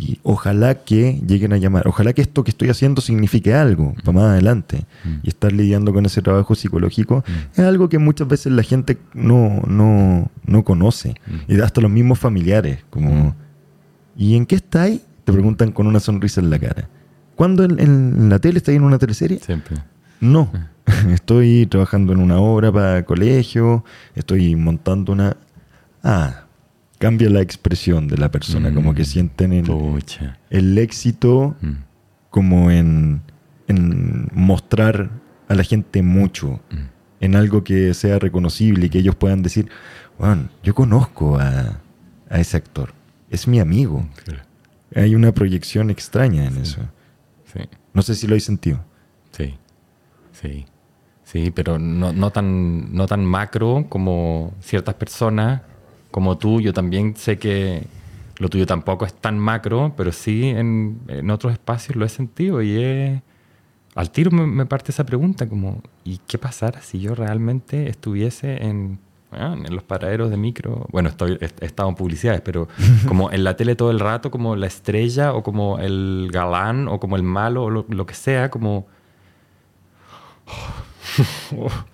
y ojalá que lleguen a llamar, ojalá que esto que estoy haciendo signifique algo para más adelante. Mm. Y estar lidiando con ese trabajo psicológico mm. es algo que muchas veces la gente no, no, no conoce. Mm. Y hasta los mismos familiares, como, ¿y en qué estáis? Te preguntan con una sonrisa en la cara. ¿Cuándo en, la tele estáis en una teleserie? Siempre. No, estoy trabajando en una obra para colegio, estoy montando una... Ah, cambia la expresión de la persona, como que mm. sienten el, éxito mm. como en, mostrar a la gente mucho, mm. en algo que sea reconocible y que ellos puedan decir, bueno, yo conozco a, ese actor, es mi amigo. Hay una proyección extraña en eso. No sé si lo hay sentido. Sí, sí. Sí, pero no, no, tan, no tan macro como ciertas personas como tú, yo también sé que lo tuyo tampoco es tan macro, pero sí en, otros espacios lo he sentido y es... Al tiro me, parte esa pregunta, como, ¿y qué pasara si yo realmente estuviese en, en los paraderos de micro? Bueno, estoy, he, estado en publicidades, pero como en la tele todo el rato, como la estrella o como el galán o como el malo o lo, que sea, como...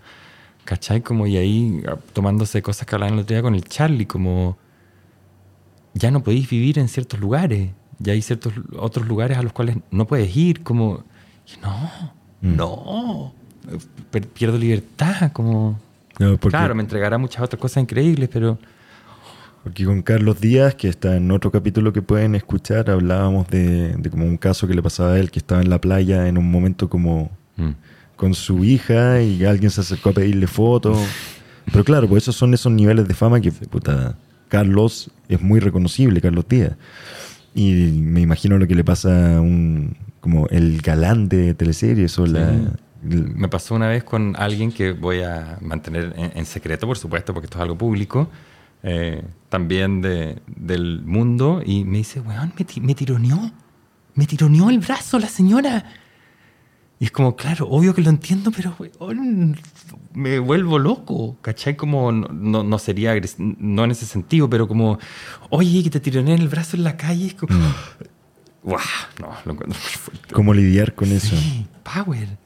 ¿Cachai? Como y ahí ah, tomándose cosas que hablaban el otro día con el Charlie, como ya no podéis vivir en ciertos lugares, ya hay ciertos otros lugares a los cuales no puedes ir, como, no, mm. no, pierdo libertad, como... claro, me entregará muchas otras cosas increíbles, pero... Porque con Carlos Díaz, que está en otro capítulo que pueden escuchar, hablábamos de, como un caso que le pasaba a él, que estaba en la playa en un momento como... Mm con su hija y alguien se acercó a pedirle fotos. Pero claro, pues esos son esos niveles de fama que, puta, Carlos es muy reconocible, Carlos Díaz. Y me imagino lo que le pasa a un, como el galán de teleseries o la... el- Me pasó una vez con alguien que voy a mantener en, en secreto, por supuesto, porque esto es algo público, eh, también de- del mundo, y me dice, weón, me, me tironeó, me tironeó el brazo la señora. Y es como, claro, obvio que lo entiendo, pero weón, me vuelvo loco, ¿cachai? Como, no, no, no sería, no en ese sentido, pero como, oye, que te tironeé el brazo en la calle, es como, ¡guau! No, lo encuentro muy fuerte. ¿Cómo lidiar con eso? Sí, power.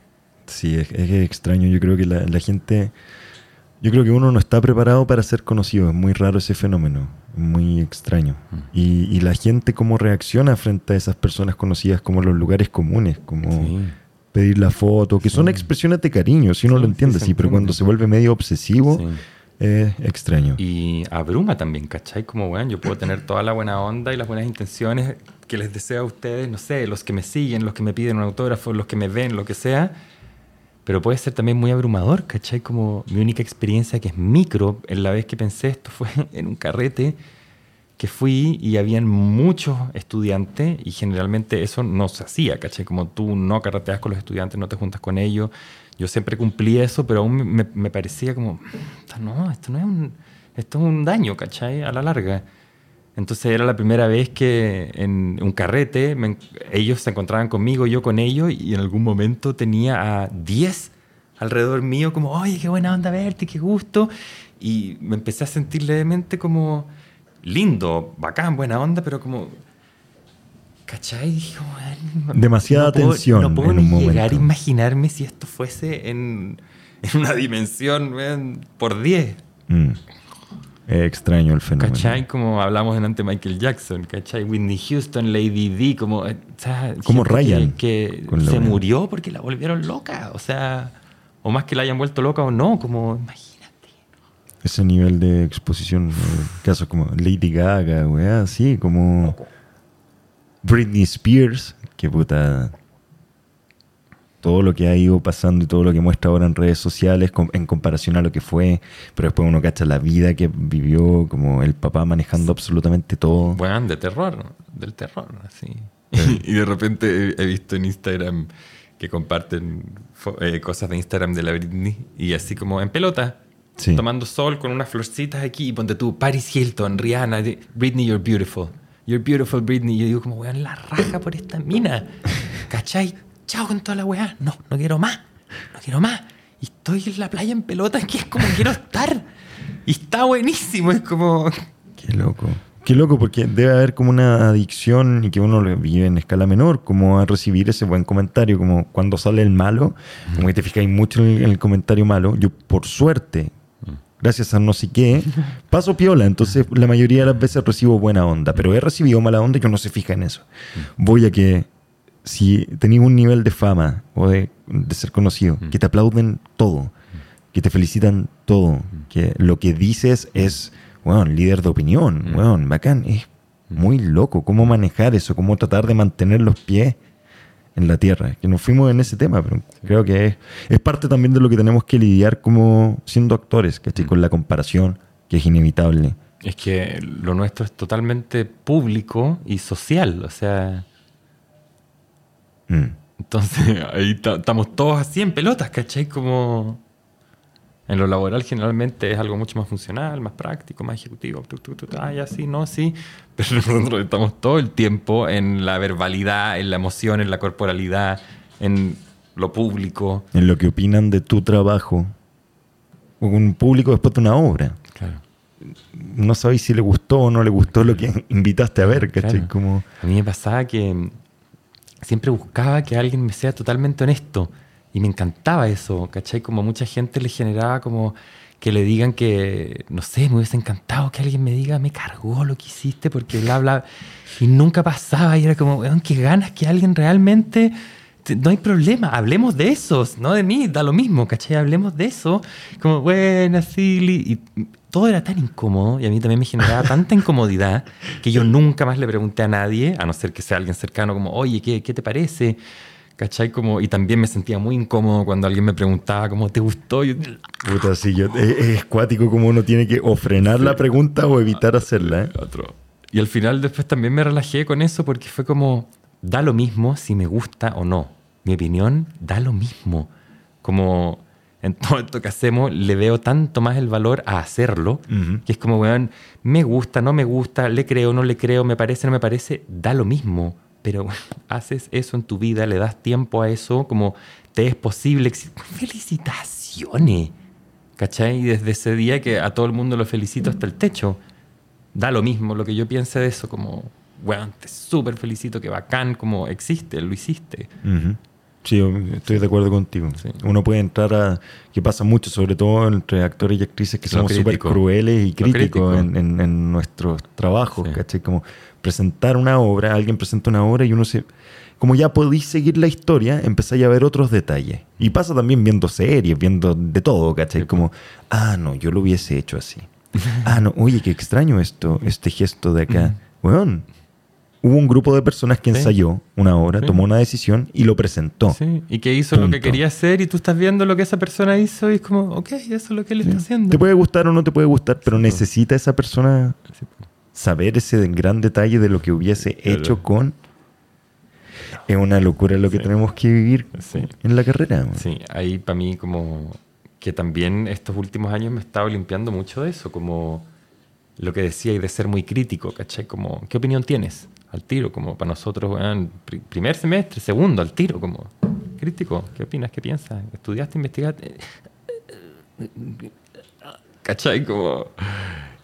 Sí, es, es extraño. Yo creo que la, la gente. Yo creo que uno no está preparado para ser conocido. Es muy raro ese fenómeno. Muy extraño. Y, y la gente, cómo reacciona frente a esas personas conocidas, como los lugares comunes, como Sí. Pedir la foto, que son expresiones de cariño, si uno Sí, lo sí, entiende, se sí, pero entiende. cuando se vuelve medio obsesivo, Sí. es extraño. Y abruma también, ¿cachai? Como, bueno, yo puedo tener toda la buena onda y las buenas intenciones que les deseo a ustedes, no sé, los que me siguen, los que me piden un autógrafo, los que me ven, lo que sea. Pero puede ser también muy abrumador, ¿cachai? Como mi única experiencia que es micro, en la vez que pensé esto fue en un carrete que fui y habían muchos estudiantes y generalmente eso no se hacía, ¿cachai? Como tú no carreteas con los estudiantes, no te juntas con ellos. Yo siempre cumplí eso, pero aún me, parecía como, "Puta, no, esto no es un, esto es un daño, ¿cachai? A la larga. Entonces era la primera vez que en un carrete ellos se encontraban conmigo, yo con ellos, y en algún momento tenía a 10 alrededor mío, como, oye, qué buena onda verte, qué gusto. Y me empecé a sentir levemente como lindo, bacán, buena onda, pero como. ¿Cachai? Dije, "Weón, Demasiada puedo- tensión No puedo en un llegar a momento". imaginarme si esto fuese en, en una dimensión por 10. Mm. Es extraño el fenómeno. ¿Cachai? Como hablamos en ante Michael Jackson, ¿cachai? Whitney Houston, Lady D, como... eh, Como Ryan, Que, se murió porque la volvieron loca, o sea... O más que la hayan vuelto loca o no, como... Imagínate. Ese nivel de exposición, casos como Lady Gaga, weá, así, como Britney Spears, que puta. Todo lo que ha ido pasando y todo lo que muestra ahora en redes sociales en comparación a lo que fue, pero después uno cacha la vida que vivió, como el papá manejando absolutamente todo. Bueno, de terror, del terror, así. y de repente he, visto en Instagram que comparten eh, cosas de Instagram de la Britney y así como en pelota, Sí. tomando sol con unas florcitas aquí y ponte tú, Paris Hilton, Rihanna, Britney, you're beautiful. You're beautiful, Britney. Y yo digo como, weón, la raja por esta mina. ¿Cachai? Chao con toda la weá. No, no quiero más. No quiero más. Y estoy en la playa en pelota, que es como quiero estar. Y está buenísimo, es como... Qué loco. Qué loco, porque debe haber como una adicción y que uno lo vive en escala menor, como a recibir ese buen comentario, como cuando sale el malo, como que te fijáis mucho en el comentario malo. Yo, por suerte, gracias a no sé qué, paso piola, entonces la mayoría de las veces recibo buena onda, pero he recibido mala onda y uno se fija en eso. Voy a que si tenéis un nivel de fama o de, de ser conocido, que te aplauden todo, que te felicitan todo, que lo que dices es, bueno, líder de opinión, Mm. weón, bacán, es muy loco cómo manejar eso, cómo tratar de mantener los pies en la tierra, que nos fuimos en ese tema, pero creo que es, es parte también de lo que tenemos que lidiar como siendo actores, ¿cachai? Con la comparación, que es inevitable. Es que lo nuestro es totalmente público y social, o sea, Mm. entonces ahí ta- estamos todos así en pelotas, ¿cachai? Como en lo laboral generalmente es algo mucho más funcional, más práctico, más ejecutivo, tu, tu, tu, ah, ya sí, no, sí, pero nosotros estamos todo el tiempo en la verbalidad, en la emoción, en la corporalidad, en lo público. En lo que opinan de tu trabajo, un público después de una obra. Claro. No sabéis si le gustó o no le gustó lo que invitaste a ver, ¿cachai? Claro. Como, A mí me pasaba que siempre buscaba que alguien me sea totalmente honesto y me encantaba eso, ¿cachai? Como mucha gente le generaba como que le digan que, no sé, me hubiese encantado que alguien me diga, me cargó lo que hiciste porque bla, bla, y nunca pasaba y era como, weón, qué ganas que alguien realmente... te- No hay problema, hablemos de esos, no de mí, da lo mismo, ¿cachai? Hablemos de eso. Como, buena, silly. Y todo era tan incómodo y a mí también me generaba tanta incomodidad que yo nunca más le pregunté a nadie, a no ser que sea alguien cercano, como, oye, ¿qué, qué te parece? ¿Cachai? Como, y también me sentía muy incómodo cuando alguien me preguntaba cómo te gustó. Yo, Puta, sí, yo, es, es cuático como uno tiene que o frenar la pregunta o evitar hacerla. ¿eh? otro. Y al final después también me relajé con eso porque fue como, da lo mismo si me gusta o no. Mi opinión da lo mismo. Como en todo esto que hacemos le veo tanto más el valor a hacerlo, Ujú. que es como, weón, me gusta, no me gusta, le creo, no le creo, me parece, no me parece, da lo mismo. Pero haces eso en tu vida, le das tiempo a eso, como te es posible. Felicitaciones. ¿Cachai? Y desde ese día que a todo el mundo lo felicito hasta el techo. Da lo mismo lo que yo piense de eso, como, weón, te súper felicito, que bacán, como existe, lo hiciste. Ujú. Sí, yo estoy de acuerdo contigo. Sí. Uno puede entrar a. que pasa mucho, sobre todo entre actores y actrices que somos súper crueles y críticos crítico. en, en- en nuestros trabajos, Sí. ¿cachai? Como presentar una obra, alguien presenta una obra y uno se. Como ya podéis seguir la historia, empezáis a ver otros detalles. Y pasa también viendo series, viendo de todo, ¿cachai? Como, ah, no, yo lo hubiese hecho así. ah, no, oye, qué extraño esto, este gesto de acá. Weón, hubo un grupo de personas que Sí. ensayó una obra, Sí. tomó una decisión y lo presentó. Sí, y que hizo lo que quería hacer y tú estás viendo lo que esa persona hizo y es como, ok, eso es lo que él está haciendo. Te puede gustar o no te puede gustar, pero necesita esa persona po. Saber ese gran detalle de lo que hubiese Claro. hecho con. Es una locura lo que Sí. tenemos que vivir Sí. en la carrera. Sí, ahí para mí como que también estos últimos años me he estado limpiando mucho de eso, como lo que decía y de ser muy crítico, ¿cachai? Como, ¿qué opinión tienes? Al tiro, como para nosotros, pri- primer semestre, segundo, al tiro, como crítico, ¿qué opinas? ¿Qué piensas? ¿Estudiaste, investigaste? ¿Cachai? Como...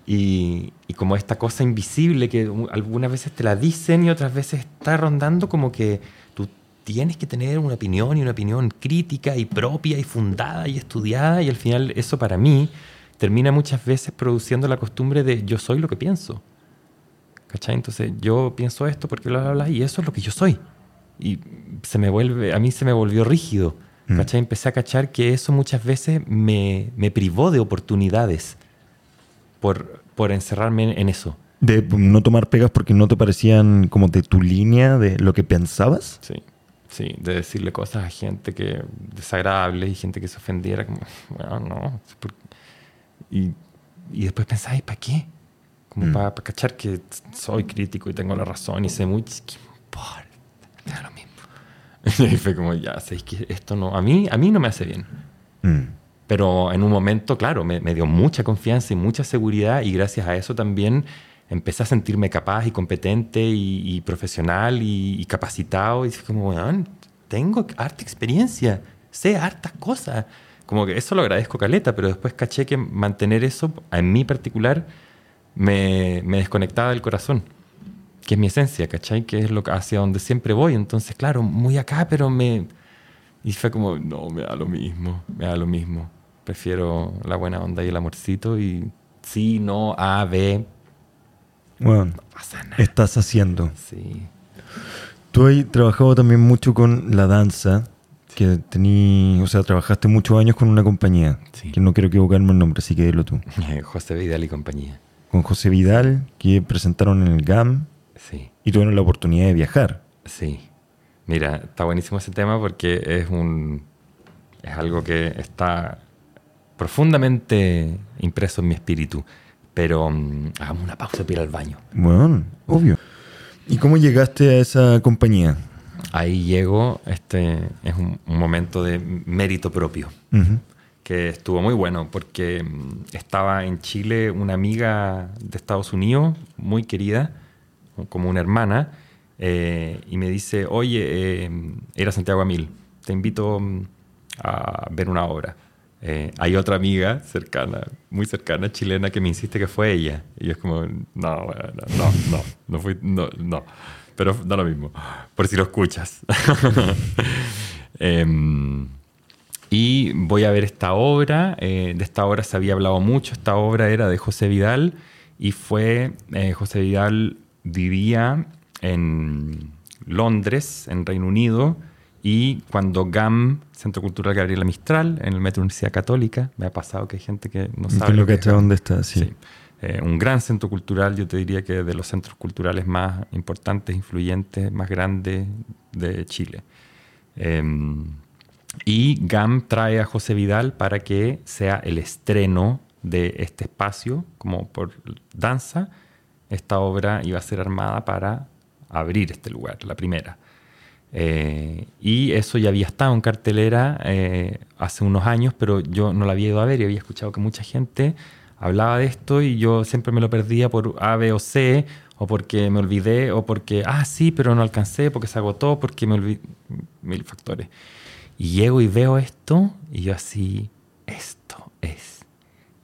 Y, y como esta cosa invisible que algunas veces te la dicen y otras veces está rondando como que tú tienes que tener una opinión y una opinión crítica y propia y fundada y estudiada y al final eso para mí termina muchas veces produciendo la costumbre de yo soy lo que pienso. ¿Cachai? Entonces yo pienso esto porque bla, bla, bla y eso es lo que yo soy. Y se me vuelve, a mí se me volvió rígido. Mm. ¿Cachai? Empecé a cachar que eso muchas veces me, me privó de oportunidades por, por encerrarme en, eso. De no tomar pegas porque no te parecían como de tu línea de lo que pensabas. Sí, sí, de decirle cosas a gente que desagradables y gente que se ofendiera, como, bueno, no. es por- Y, y después pensaba, ¿y para qué? Como Mm. para, cachar que soy crítico y tengo la razón y sé mucho, ¿qué importa? Me da lo mismo. Y fue como, ya, sé que esto no, a mí, a mí no me hace bien. Mm. Pero en un momento, claro, me, me dio mucha confianza y mucha seguridad y gracias a eso también empecé a sentirme capaz y competente y, y profesional y, y capacitado. Y fue como, weón, tengo harta experiencia, sé hartas cosas. Como que eso lo agradezco caleta, pero después caché que mantener eso, en mí particular, me, me desconectaba del corazón, que es mi esencia, ¿cachai? Que es lo hacia donde siempre voy. Entonces, claro, muy acá, pero me, y fue como, no, me da lo mismo, me da lo mismo. Prefiero la buena onda y el amorcito y sí, no, A, B, Bueno, no pasa nada. estás haciendo. Sí, Tú has trabajado también mucho con la danza, que tení, o sea, trabajaste muchos años con una compañía, Sí. que no quiero equivocarme el nombre, así que dilo tú. José Vidal y compañía. Con José Vidal, que presentaron en el GAM Sí, y tuvieron la oportunidad de viajar. sí. Mira, está buenísimo ese tema porque es un es algo que está profundamente impreso en mi espíritu. Pero mm, hagamos una pausa para ir al baño. Bueno, obvio. ¿Y cómo llegaste a esa compañía? Ahí llego, este es un, un momento de mérito propio. Que estuvo muy bueno porque mm, estaba en Chile una amiga de Estados Unidos, muy querida, como una hermana, eh, y me dice, oye, eh, era Santiago Amil, te invito mm, a ver una obra. Eh, hay otra amiga cercana, muy cercana, chilena, que me insiste que fue ella. Y es como, no, bueno, no, no, no fui, no, no. Pero da lo mismo, por si lo escuchas. Em, y voy a ver esta obra. eh, de esta obra se había hablado mucho. Esta obra era de José Vidal y fue. eh, José Vidal vivía en Londres, en Reino Unido. Y cuando GAM, Centro Cultural Gabriela Mistral, en el Metro Universidad Católica, me ha pasado que hay gente que no sabe. Lo que es cacha GAM. dónde está, sí. Sí. Eh, un gran centro cultural, yo te diría que de los centros culturales más importantes, influyentes, más grandes de Chile. Em, y GAM trae a José Vidal para que sea el estreno de este espacio, como por danza. Esta obra iba a ser armada para abrir este lugar, la primera. Eh, y eso ya había estado en cartelera eh, hace unos años, pero yo no la había ido a ver y había escuchado que mucha gente hablaba de esto y yo siempre me lo perdía por A, B o C, o porque me olvidé, o porque, ah, sí, pero no alcancé, porque se agotó, porque me olvidé, mil factores. Y llego y veo esto y yo así, esto es,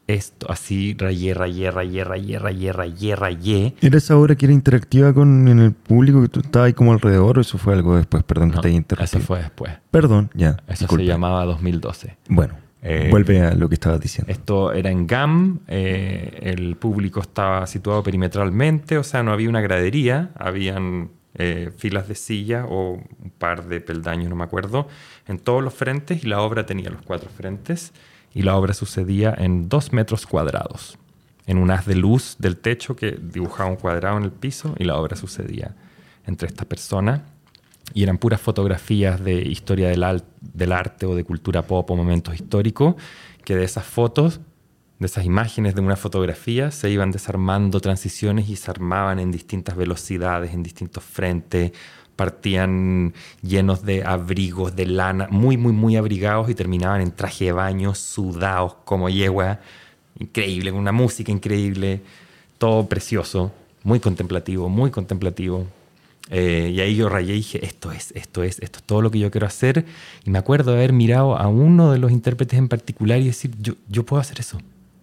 esto, así, rayé, rayé, rayé, rayé, rayé, rayé, rayé. ¿Era esa obra que era interactiva con el público que tú estabas ahí como alrededor o eso fue algo después? Perdón que No, te haya interrumpido. eso fue después. Perdón, ya. Eso se llamaba 2012. Bueno, Eh, vuelve a lo que estabas diciendo. Esto era en GAM, eh, el público estaba situado perimetralmente, o sea, no había una gradería, habían eh, filas de sillas o un par de peldaños, no me acuerdo, en todos los frentes y la obra tenía los cuatro frentes y la obra sucedía en dos metros cuadrados, en un haz de luz del techo que dibujaba un cuadrado en el piso y la obra sucedía entre esta persona. Y eran puras fotografías de historia del arte o de cultura pop o momentos históricos, que de esas fotos, de esas imágenes de una fotografía, se iban desarmando transiciones y se armaban en distintas velocidades, en distintos frentes, partían llenos de abrigos, de lana, muy, muy, muy abrigados y terminaban en traje de baño, sudados como yegua, increíble, con una música increíble, todo precioso, muy contemplativo, muy contemplativo. Eh, y ahí yo rayé y dije, esto es, esto es, esto es todo lo que yo quiero hacer. Y me acuerdo de haber mirado a uno de los intérpretes en particular y decir, yo, yo puedo hacer eso.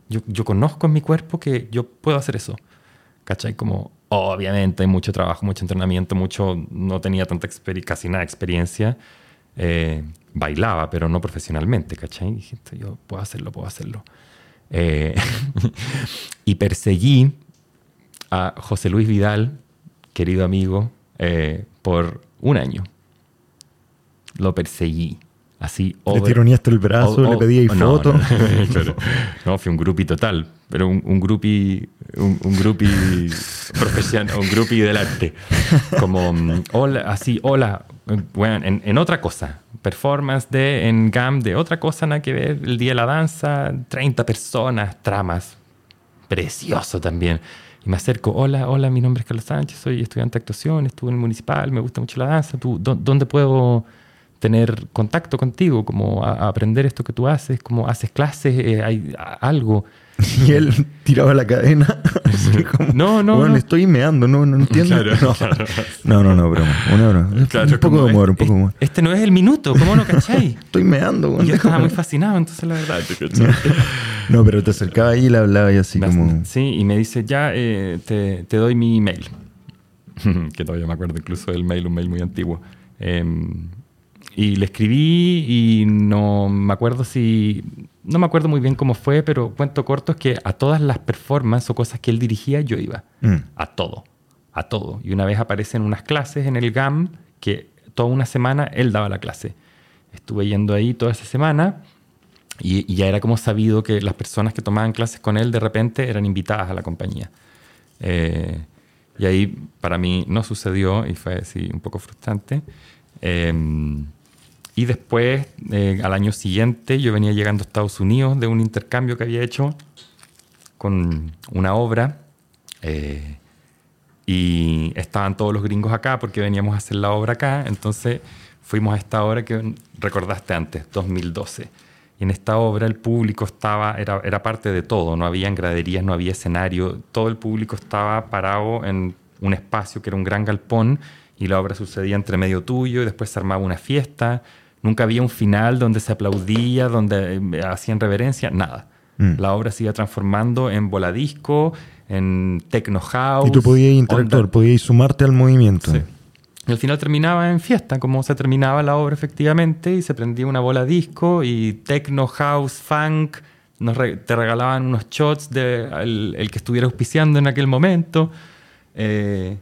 Yo, yo conozco en mi cuerpo que yo puedo hacer eso. ¿Cachai? Como, obviamente, hay mucho trabajo, mucho entrenamiento, mucho, no tenía tanta experiencia, casi nada de experiencia. Eh, bailaba, pero no profesionalmente, ¿cachai? Y dije, "Esto yo puedo hacerlo, puedo hacerlo. Eh, y perseguí a José Luis Vidal, querido amigo, eh, por un año. Lo perseguí. Así, Le over- tironeaste el brazo, o- le o- pedí ahí no, foto. No, claro. No, fui un groupie total, pero un, un groupie, un, un groupie profesional, un groupie del arte. Como, mm, hola, así, hola, bueno, en, en otra cosa, performance de, en GAM de otra cosa, nada que ver, el día de la danza, 30 personas, tramas, precioso también. Y me acerco, hola, hola, mi nombre es Carlos Sánchez, soy estudiante de actuación, estuve en el municipal, me gusta mucho la danza, ¿tú, dó- ¿dónde puedo tener contacto contigo? Como a, a aprender esto que tú haces, como haces clases, eh, hay a- algo. Y él tiraba la cadena. así como, No, no, Bueno, no. estoy meando, no, no entiendo. Claro, no. claro. no, no, no, broma. Una broma. un poco de humor, un "Este- poco de humor. Este no es el minuto, ¿cómo no cachai? Estoy meando, Y weón, yo estaba muy fascinado, entonces la verdad. No, pero te acercaba ahí y le hablaba y así como. Sí, y me dice, ya eh, te, te doy mi mail. que todavía me acuerdo incluso del mail, un mail muy antiguo. Em, y le escribí y no me acuerdo si... No me acuerdo muy bien cómo fue, pero cuento corto es que a todas las performances o cosas que él dirigía yo iba. Mm. A todo. A todo. Y una vez aparecen unas clases en el GAM que toda una semana él daba la clase. Estuve yendo ahí toda esa semana y, y ya era como sabido que las personas que tomaban clases con él de repente eran invitadas a la compañía. Eh, y ahí para mí no sucedió y fue así un poco frustrante. Eh, y después, eh, al año siguiente, yo venía llegando a Estados Unidos de un intercambio que había hecho con una obra. eh, y estaban todos los gringos acá porque veníamos a hacer la obra acá. Entonces fuimos a esta obra que recordaste antes, 2012. Y en esta obra el público estaba, era, era parte de todo, no había graderías, no había escenario, todo el público estaba parado en un espacio que era un gran galpón y la obra sucedía entre medio tuyo y después se armaba una fiesta. Nunca había un final donde se aplaudía, donde eh, hacían reverencia, nada. Mm. La obra se iba transformando en voladisco, en techno house. Y tú podías interactuar, onda- podías sumarte al movimiento. Sí. Y al final terminaba en fiesta, como se terminaba la obra efectivamente, y se prendía una bola disco y techno, house, funk. Nos re- te regalaban unos shots de el, el que estuviera auspiciando en aquel momento. Eh,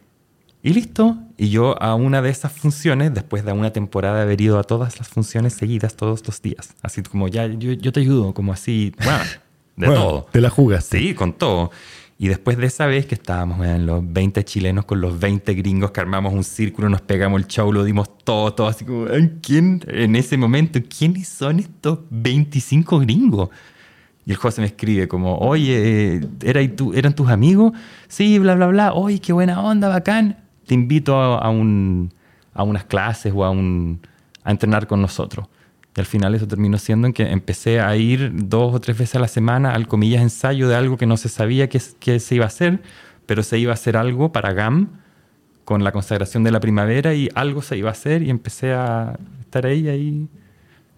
y listo. Y yo a una de esas funciones, después de una temporada de haber ido a todas las funciones seguidas todos los días, así como ya, yo, yo te ayudo, como así, bueno, de Bueno, todo. Te la jugaste. Sí, con todo. Y después de esa vez que estábamos en los 20 chilenos con los 20 gringos que armamos un círculo, nos pegamos el show, lo dimos todo, todo así como, ¿quién? En ese momento, ¿quiénes son estos 25 gringos? Y el José me escribe como, oye, ¿era tú, ¿eran tus amigos? Sí, bla, bla, bla. Oye, qué buena onda, bacán. Te invito a, un, a unas clases o a, un, a entrenar con nosotros. Y al final eso terminó siendo en que empecé a ir dos o tres veces a la semana al comillas ensayo de algo que no se sabía que, se iba a hacer, pero se iba a hacer algo para GAM con la consagración de la primavera y algo se iba a hacer y empecé a estar ahí ahí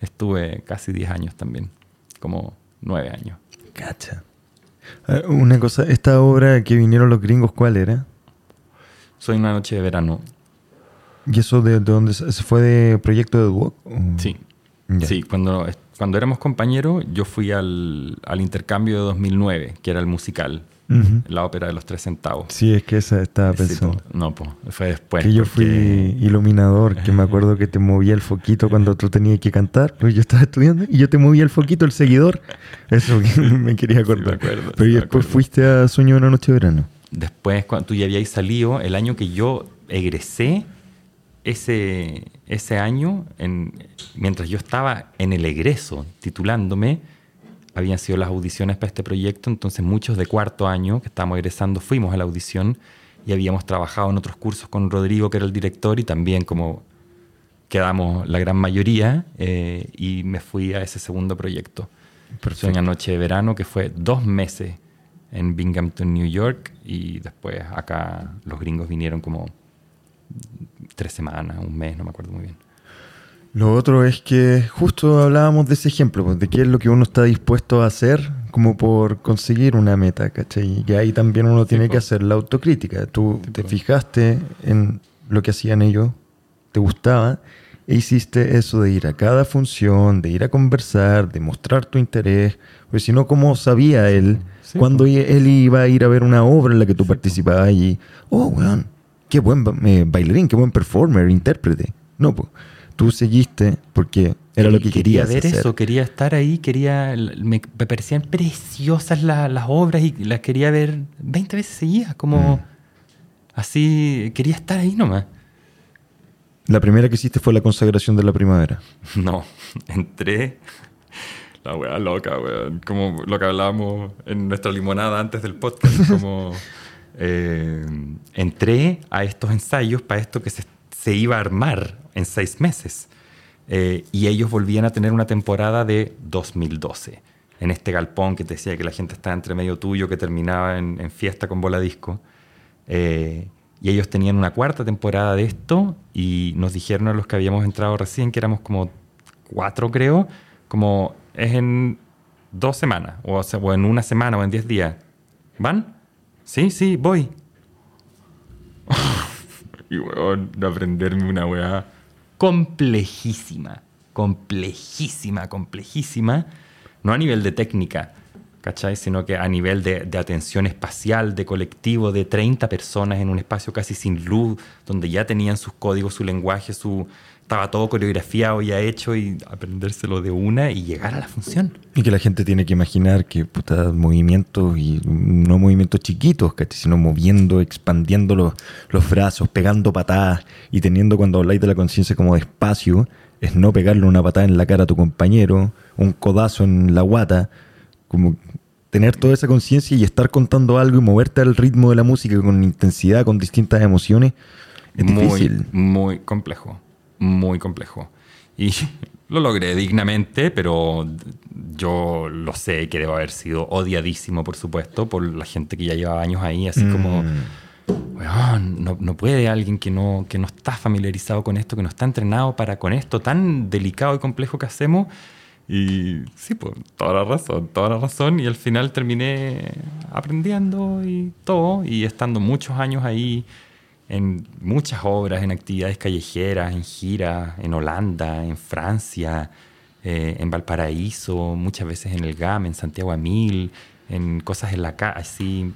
estuve casi 10 años también, como 9 años. Cacha. Ah, una cosa, esta obra que vinieron los gringos, ¿cuál era? Soy una noche de verano. ¿Y eso de, dónde se fue de proyecto de Duoc? Sí, Sí, cuando, cuando éramos compañeros, yo fui al, al, intercambio de 2009, que era el musical, la ópera de los tres centavos. Sí, es que esa estaba pensando. no, pues, fue después. Que yo fui iluminador, que me acuerdo que te movía el foquito cuando tú tenías que cantar. Pues yo estaba estudiando y yo te movía el foquito, el seguidor. Eso me quería acordar. Pero después fuiste a Sueño de una noche de verano. Después, cuando tú ya habías salido, el año que yo egresé, ese, ese año, mientras yo estaba en el egreso titulándome, habían sido las audiciones para este proyecto, entonces muchos de cuarto año que estábamos egresando fuimos a la audición y habíamos trabajado en otros cursos con Rodrigo, que era el director, y también como quedamos la gran mayoría, eh, y me fui a ese segundo proyecto. Fue una noche de verano que fue dos meses en Binghamton, New York, y después acá los gringos vinieron como tres semanas, un mes, no me acuerdo muy bien. Lo otro es que justo hablábamos de ese ejemplo, pues, de qué es lo que uno está dispuesto a hacer como por conseguir una meta, ¿cachai? Y ahí también uno tiene que hacer la autocrítica. Tú te fijaste en lo que hacían ellos, te gustaba, e hiciste eso de ir a cada función, de ir a conversar, de mostrar tu interés, pues si no, ¿cómo sabía él cuando él iba a ir a ver una obra en la que tú participabas allí? Oh, weón, qué buen eh, bailarín, qué buen performer, intérprete. No, pues tú seguiste porque era lo que querías quería ver eso, quería estar ahí, quería me, parecían preciosas las obras y las quería ver 20 veces seguidas, como mm. así, quería estar ahí nomás. La primera que hiciste fue la consagración de la primavera. No, entré la weá loca, weón. Como lo que hablábamos en nuestra limonada antes del podcast, como eh, entré a estos ensayos para esto que se, iba a armar en seis meses. Eh, y ellos volvían a tener una temporada de 2012, en este galpón que te decía que la gente estaba entre medio tuyo, que terminaba en, fiesta con bola disco. Eh, y ellos tenían una cuarta temporada de esto y nos dijeron a los que habíamos entrado recién, que éramos como cuatro creo, como es en dos semanas, o, o en una semana o en diez días. ¿Van? Sí, sí, voy. y weón, de aprenderme una weá complejísima, complejísima, complejísima. No a nivel de técnica, ¿cachai? Sino que a nivel de, de, atención espacial, de colectivo, de 30 personas en un espacio casi sin luz, donde ya tenían sus códigos, su lenguaje, su, estaba todo coreografiado ya hecho y aprendérselo de una y llegar a la función. Y que la gente tiene que imaginar que puta, movimientos y no movimientos chiquitos, sino moviendo, expandiendo los, los brazos, pegando patadas y teniendo cuando habláis de la conciencia como de espacio, es no pegarle una patada en la cara a tu compañero, un codazo en la guata, como tener toda esa conciencia y estar contando algo y moverte al ritmo de la música con intensidad, con distintas emociones, es muy, difícil. Muy complejo muy complejo. Y lo logré dignamente, pero yo lo sé que debo haber sido odiadísimo, por supuesto, por la gente que ya lleva años ahí, así como, mm. no, no, puede alguien que no, que no está familiarizado con esto, que no está entrenado para con esto tan delicado y complejo que hacemos. Y sí, pues, toda la razón, toda la razón. Y al final terminé aprendiendo y todo, y estando muchos años ahí en muchas obras, en actividades callejeras, en giras, en Holanda, en Francia, eh, en Valparaíso, muchas veces en el GAM, en Santiago Amil, en cosas en la calle, así.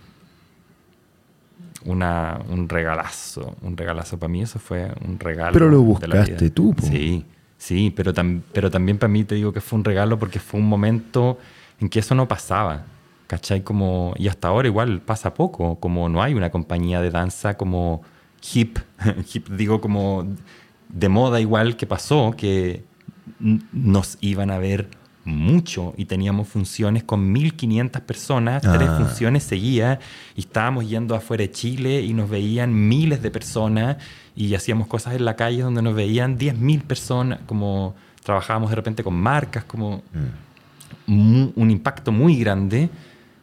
Una, un regalazo, un regalazo para mí, eso fue un regalo. Pero lo buscaste tú, Sí, sí, pero, pero también para mí te digo que fue un regalo porque fue un momento en que eso no pasaba. ¿cachai? Como, y hasta ahora igual pasa poco, como no hay una compañía de danza como hip, hip digo como de moda igual que pasó, que nos iban a ver mucho y teníamos funciones con 1500 personas, tres Ah. funciones seguidas y estábamos yendo afuera de Chile y nos veían miles de personas y hacíamos cosas en la calle donde nos veían 10.000 personas, como trabajábamos de repente con marcas, como mu- un impacto muy grande,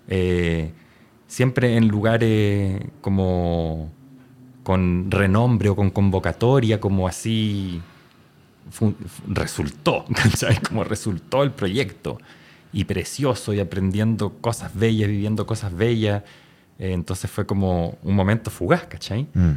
eh, siempre en lugares como con renombre o con convocatoria, como así resultó, ¿cachai? Como resultó el proyecto. Y precioso, y aprendiendo cosas bellas, viviendo cosas bellas. Eh, entonces fue como un momento fugaz, ¿cachai? Mm.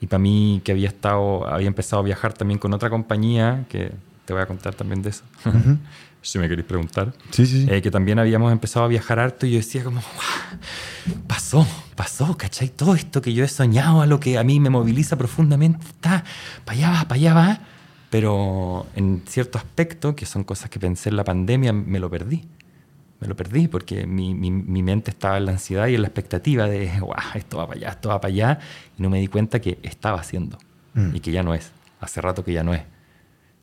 Y para mí, que había estado, había empezado a viajar también con otra compañía, que te voy a contar también de eso, si me queréis preguntar, Sí, sí, sí. eh, que también habíamos empezado a viajar harto y yo decía como, "Guau, pasó, pasó, ¿cachai? Todo esto que yo he soñado, a lo que a mí me moviliza profundamente, está, para allá va, para allá va. Pero en cierto aspecto, que son cosas que pensé en la pandemia, me lo perdí. Me lo perdí porque mi, mi- mi mente estaba en la ansiedad y en la expectativa de, guau, esto va para allá, esto va para allá. Y no me di cuenta que estaba haciendo Mm. y que ya no es. Hace rato que ya no es.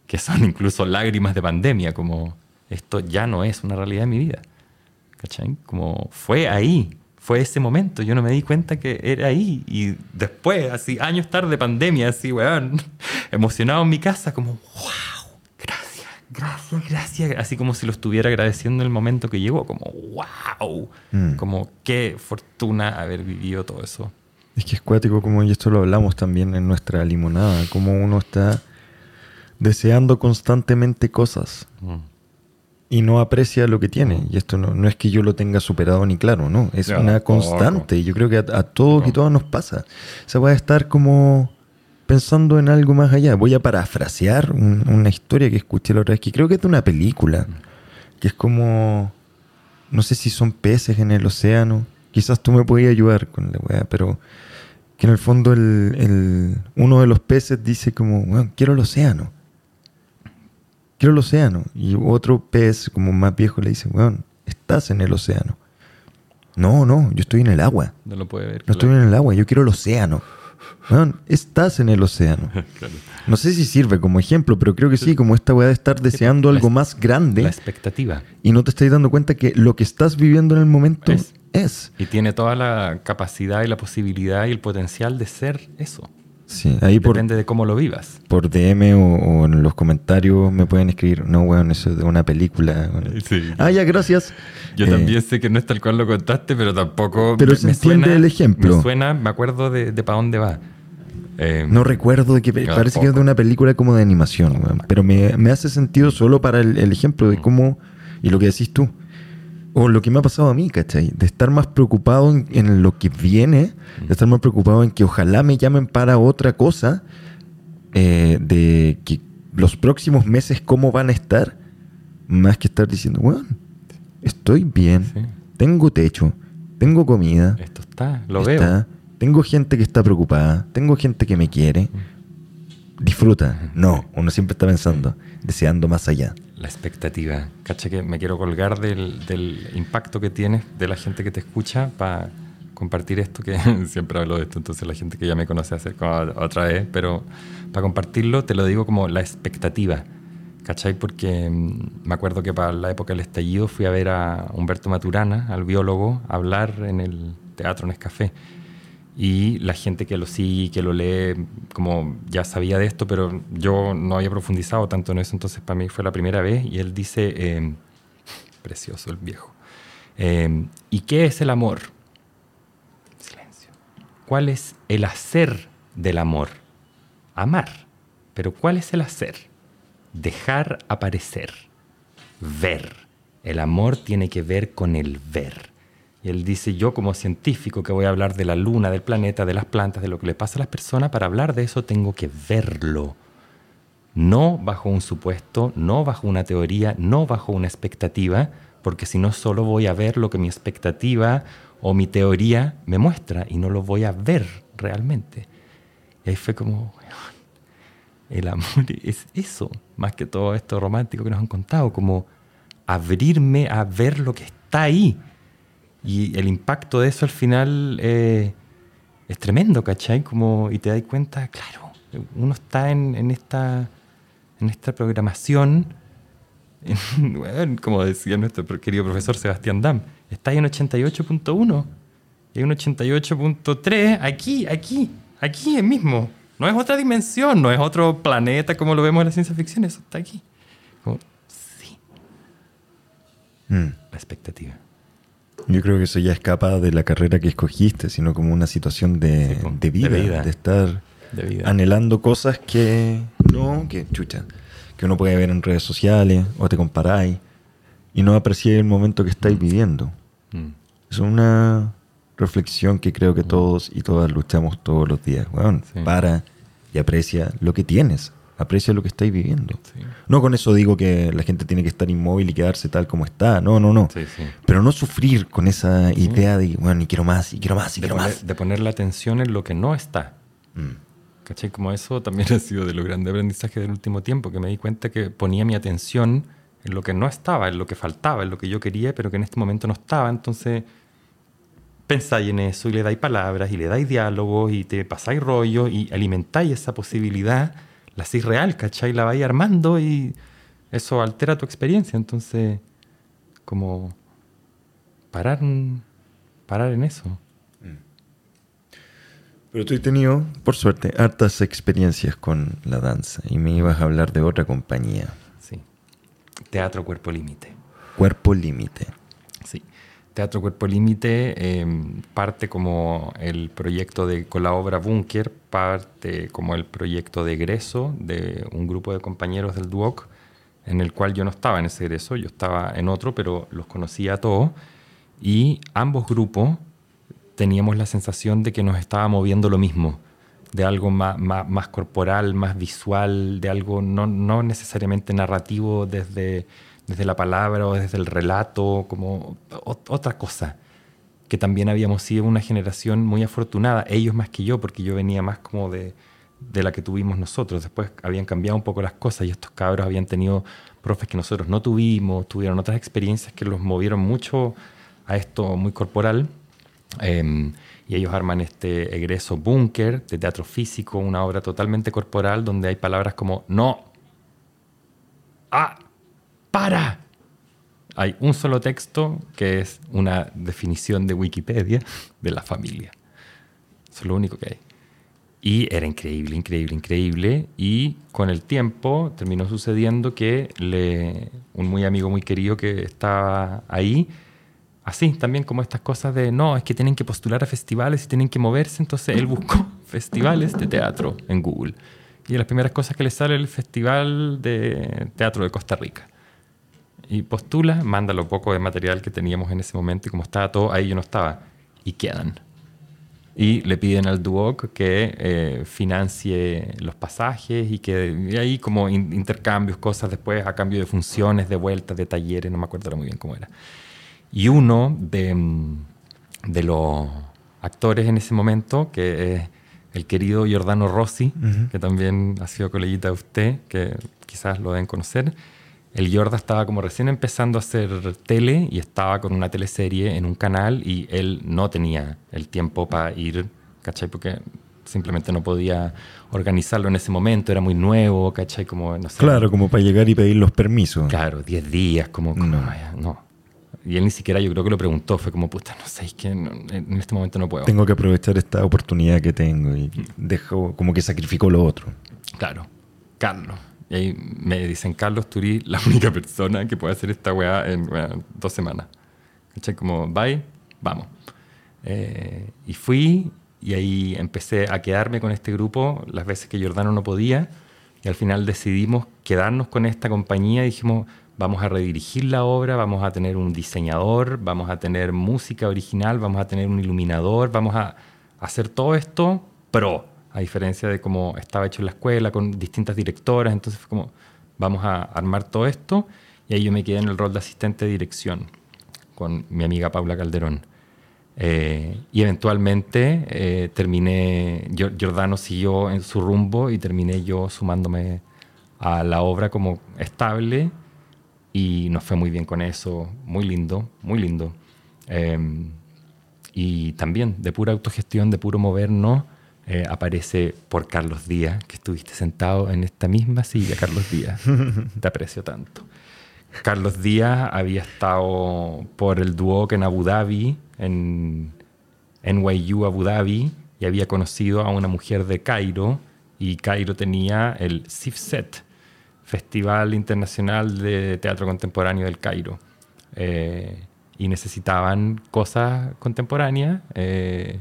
Que son incluso lágrimas de pandemia, como esto ya no es una realidad en mi vida. ¿Cachai? Como fue ahí, fue ese momento. Yo no me di cuenta que era ahí. Y después, así, años tarde, pandemia, así, weón, emocionado en mi casa, como, wow, gracias, gracias, gracias. Así como si lo estuviera agradeciendo en el momento que llegó, como, wow, Mm. como qué fortuna haber vivido todo eso. Es que es cuático como, y esto lo hablamos también en nuestra limonada, como uno está deseando constantemente cosas Mm. Y no aprecia lo que tiene. Y esto no, no es que yo lo tenga superado ni claro, no. Es Ya, una constante. Yo creo que a, a todos y todas nos pasa. Se va a estar como pensando en algo más allá. Voy a parafrasear un- una historia que escuché la otra vez, que creo que es de una película, que es como, no sé si son peces en el océano. Quizás tú me podías ayudar con la weá, pero que en el fondo el, el- uno de los peces dice como, "Weón, quiero el océano quiero el océano. Y otro pez, como más viejo, le dice, weón, estás en el océano. No, no, yo estoy en el agua. No lo puede ver. No estoy en el agua, yo quiero el océano. Weón, estás en el océano. Claro. No sé si sirve como ejemplo, pero creo que sí, como esta weá de estar deseando la algo más La grande expectativa. y no te estás dando cuenta que lo que estás viviendo en el momento Es. es. Y tiene toda la capacidad y la posibilidad y el potencial de ser eso. Sí, ahí por, Depende de cómo lo vivas. por DM o, o en los comentarios me pueden escribir, no, weón, eso es de una película. weón". Sí. Ah, ya, gracias. Yo Eh, también sé que no es tal cual lo contaste, pero tampoco. Pero se entiende el ejemplo. Me suena, me acuerdo de, de para dónde va. Eh, No recuerdo de Parece que es de una película como de animación, weón. Pero me, me hace sentido solo para el, el ejemplo Mm. de cómo. Y lo que decís tú. O lo que me ha pasado a mí, ¿cachai? De estar más preocupado en, en lo que viene, de estar más preocupado en que ojalá me llamen para otra cosa, eh, de que los próximos meses cómo van a estar, más que estar diciendo, weón, estoy bien, Sí. tengo techo, tengo comida, Esto está, lo está, veo. Tengo gente que está preocupada, tengo gente que me quiere. Disfruta. No, uno siempre está pensando, deseando más allá. La expectativa. Cacha que me quiero colgar del, del impacto que tienes de la gente que te escucha para compartir esto, que siempre hablo de esto, entonces la gente que ya me conoce hace como otra vez, pero para compartirlo te lo digo como la expectativa. ¿Cachai? Porque mm, me acuerdo que para la época del estallido fui a ver a Humberto Maturana, al biólogo, hablar en el Teatro Nescafé. Y la gente que lo sigue, que lo lee, como ya sabía de esto, pero yo no había profundizado tanto en eso, entonces para mí fue la primera vez. Y él dice, eh, precioso el viejo, eh, ¿y qué es el amor? Silencio. ¿Cuál es el hacer del amor? Amar. Pero ¿cuál es el hacer? Dejar aparecer. Ver. El amor tiene que ver con el ver. Y él dice, yo como científico que voy a hablar de la luna, del planeta, de las plantas, de lo que le pasa a las personas, para hablar de eso tengo que verlo. No bajo un supuesto, no bajo una teoría, no bajo una expectativa, porque si no solo voy a ver lo que mi expectativa o mi teoría me muestra y no lo voy a ver realmente. Y ahí fue como, "Weón, el amor es eso, más que todo esto romántico que nos han contado, como abrirme a ver lo que está ahí. Y el impacto de eso al final eh, es tremendo, ¿cachai? Como, y te das cuenta, claro, uno está en, en esta, en esta programación, como decía nuestro querido profesor Sebastián Dam, está en 88.1 y hay un 88.3 aquí, aquí, aquí mismo. No es otra dimensión, no es otro planeta como lo vemos en la ciencia ficción, eso está aquí. Como, sí. Mm. La expectativa. Yo creo que eso ya escapa de la carrera que escogiste, sino como una situación de, Sí, de vida, de de, estar De vida. anhelando cosas que no, que chucha, que uno puede ver en redes sociales o te comparáis y no apreciáis el momento que estáis viviendo. Mm. Es una reflexión que creo que todos y todas luchamos todos los días. Sí. para y aprecia lo que tienes. Aprecia lo que estáis viviendo. Sí. No con eso digo que la gente tiene que estar inmóvil y quedarse tal como está. No, no, no. Sí, sí. Pero no sufrir con esa idea de, bueno, y quiero más, y quiero más, y De quiero poner, más. de poner la atención en lo que no está. Mm. ¿Cachai? Como eso también ha sido de los grandes aprendizajes del último tiempo, que me di cuenta que ponía mi atención en lo que no estaba, en lo que faltaba, en lo que yo quería, pero que en este momento no estaba. Entonces, pensáis en eso y le dais palabras y le dais diálogos y te pasáis rollo y alimentáis esa posibilidad, la hacéis real, ¿cachai? La vais armando y eso altera tu experiencia. Entonces, como parar, parar en eso. Pero tú has tenido, por suerte, hartas experiencias con la danza y me ibas a hablar de otra compañía, Sí. Teatro Cuerpo Límite. Cuerpo Límite. Teatro Cuerpo Límite eh, parte como el proyecto de, con la obra Búnker, parte como el proyecto de egreso de un grupo de compañeros del Duoc, en el cual yo no estaba en ese egreso, yo estaba en otro, pero los conocía a todos. Y ambos grupos teníamos la sensación de que nos estaba moviendo lo mismo, de algo más, más, más corporal, más visual, de algo no, no necesariamente narrativo desde, desde la palabra o desde el relato, como otra cosa. Que también habíamos sido una generación muy afortunada, ellos más que yo, porque yo venía más como de, de la que tuvimos nosotros. Después habían cambiado un poco las cosas y estos cabros habían tenido profes que nosotros no tuvimos, tuvieron otras experiencias que los movieron mucho a esto muy corporal. Eh, y ellos arman este egreso búnker de teatro físico, una obra totalmente corporal donde hay palabras como no, ah, para. Hay un solo texto que es una definición de Wikipedia de la familia. Eso es lo único que hay. Y era increíble, increíble, increíble. Y con el tiempo terminó sucediendo que le, un muy amigo, muy querido que estaba ahí, así también como estas cosas de, no, es que tienen que postular a festivales y tienen que moverse. Entonces él buscó festivales de teatro en Google. Y de las primeras cosas que le sale el Festival de Teatro de Costa Rica. Y postula, manda lo poco de material que teníamos en ese momento y como estaba todo, ahí yo no estaba. Y quedan. Y le piden al Duoc que eh, financie los pasajes y que y ahí como in- intercambios, cosas después a cambio de funciones, de vueltas, de talleres, no me acuerdo muy bien cómo era. Y uno de, mm, de los actores en ese momento, que es el querido Giordano Rossi, Ujú. que también ha sido coleguita de usted, que quizás lo deben conocer. El Giorda estaba como recién empezando a hacer tele y estaba con una teleserie en un canal y él no tenía el tiempo para ir, ¿cachai? Porque simplemente no podía organizarlo en ese momento, era muy nuevo, ¿cachai? Como, no sé. Claro, como para llegar y pedir los permisos. Claro, 10 días, como, como, No. no. Y él ni siquiera yo creo que lo preguntó, fue como, puta, no sé, es que no- en este momento no puedo. Tengo que aprovechar esta oportunidad que tengo y dejo como que sacrificó lo otro. Claro, Carlos. Y ahí me dicen, Carlos, eres la única persona que puede hacer esta weá en dos semanas. ¿Cachai? Como, bye, vamos. Eh, y fui y ahí empecé a quedarme con este grupo las veces que Giordano no podía. Y al final decidimos quedarnos con esta compañía dijimos, vamos a redirigir la obra, vamos a tener un diseñador, vamos a tener música original, vamos a tener un iluminador, vamos a hacer todo esto pro, a diferencia de cómo estaba hecho en la escuela, con distintas directoras. Entonces como, vamos a armar todo esto. Y ahí yo me quedé en el rol de asistente de dirección con mi amiga Paula Calderón. Eh, y eventualmente eh, terminé, Gior- Giordano siguió en su rumbo y terminé yo sumándome a la obra como estable y nos fue muy bien con eso, muy lindo, muy lindo. Em, y también de pura autogestión, de puro movernos, eh, aparece por Carlos Díaz, que estuviste sentado en esta misma silla, Carlos Díaz. Te aprecio tanto. Carlos Díaz había estado por el Duoc en Abu Dhabi, en NYU Abu Dhabi, y había conocido a una mujer de Cairo, y Cairo tenía el CIFSET, Festival Internacional de Teatro Contemporáneo del Cairo. Eh, y necesitaban cosas contemporáneas. Eh,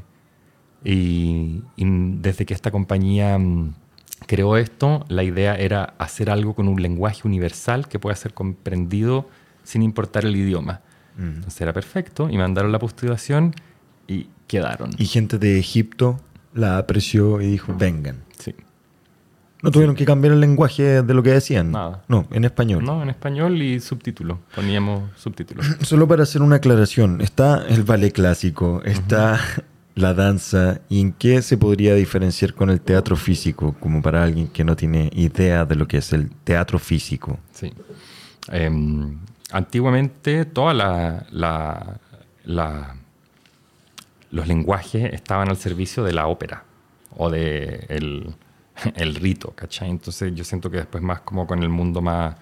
y, desde que esta compañía mm, creó esto, la idea era hacer algo con un lenguaje universal que pueda ser comprendido sin importar el idioma. Mm. Entonces era perfecto y mandaron la postulación y quedaron. Y gente de Egipto la apreció y dijo, vengan. Sí. No tuvieron que cambiar el lenguaje de lo que decían. Nada. No, en español. No, en español y subtítulo. Poníamos subtítulos. Solo para hacer una aclaración, está el ballet clásico, está la danza, ¿y en qué se podría diferenciar con el teatro físico? Como para alguien que no tiene idea de lo que es el teatro físico. Sí. Em, antiguamente, toda la, los lenguajes estaban al servicio de la ópera o de el rito, ¿cachai? Entonces yo siento que después más como con el mundo más,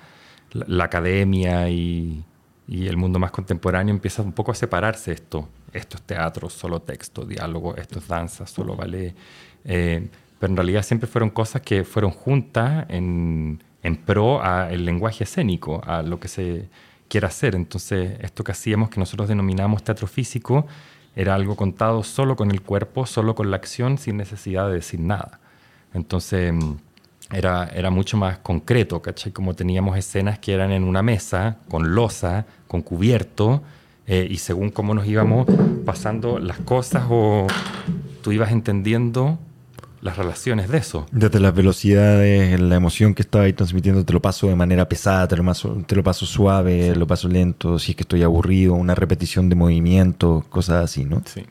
la, academia y, el mundo más contemporáneo empieza un poco a separarse esto. Esto es teatro, solo texto, diálogo, esto es danza, solo ballet. Eh, pero en realidad siempre fueron cosas que fueron juntas en, en pro al lenguaje escénico, a lo que se quiere hacer. Entonces esto que hacíamos, que nosotros denominamos teatro físico, era algo contado solo con el cuerpo, solo con la acción, sin necesidad de decir nada. Entonces mm, era, era mucho más concreto, ¿cachai? Como teníamos escenas que eran en una mesa, con losa, con cubierto, eh, y según cómo nos íbamos pasando las cosas o tú ibas entendiendo las relaciones de eso. Desde las velocidades, la emoción que estaba ahí transmitiendo, te lo paso de manera pesada, te lo paso, te lo paso suave, lo paso lento, si es que estoy aburrido, una repetición de movimientos, cosas así, ¿no? Sí.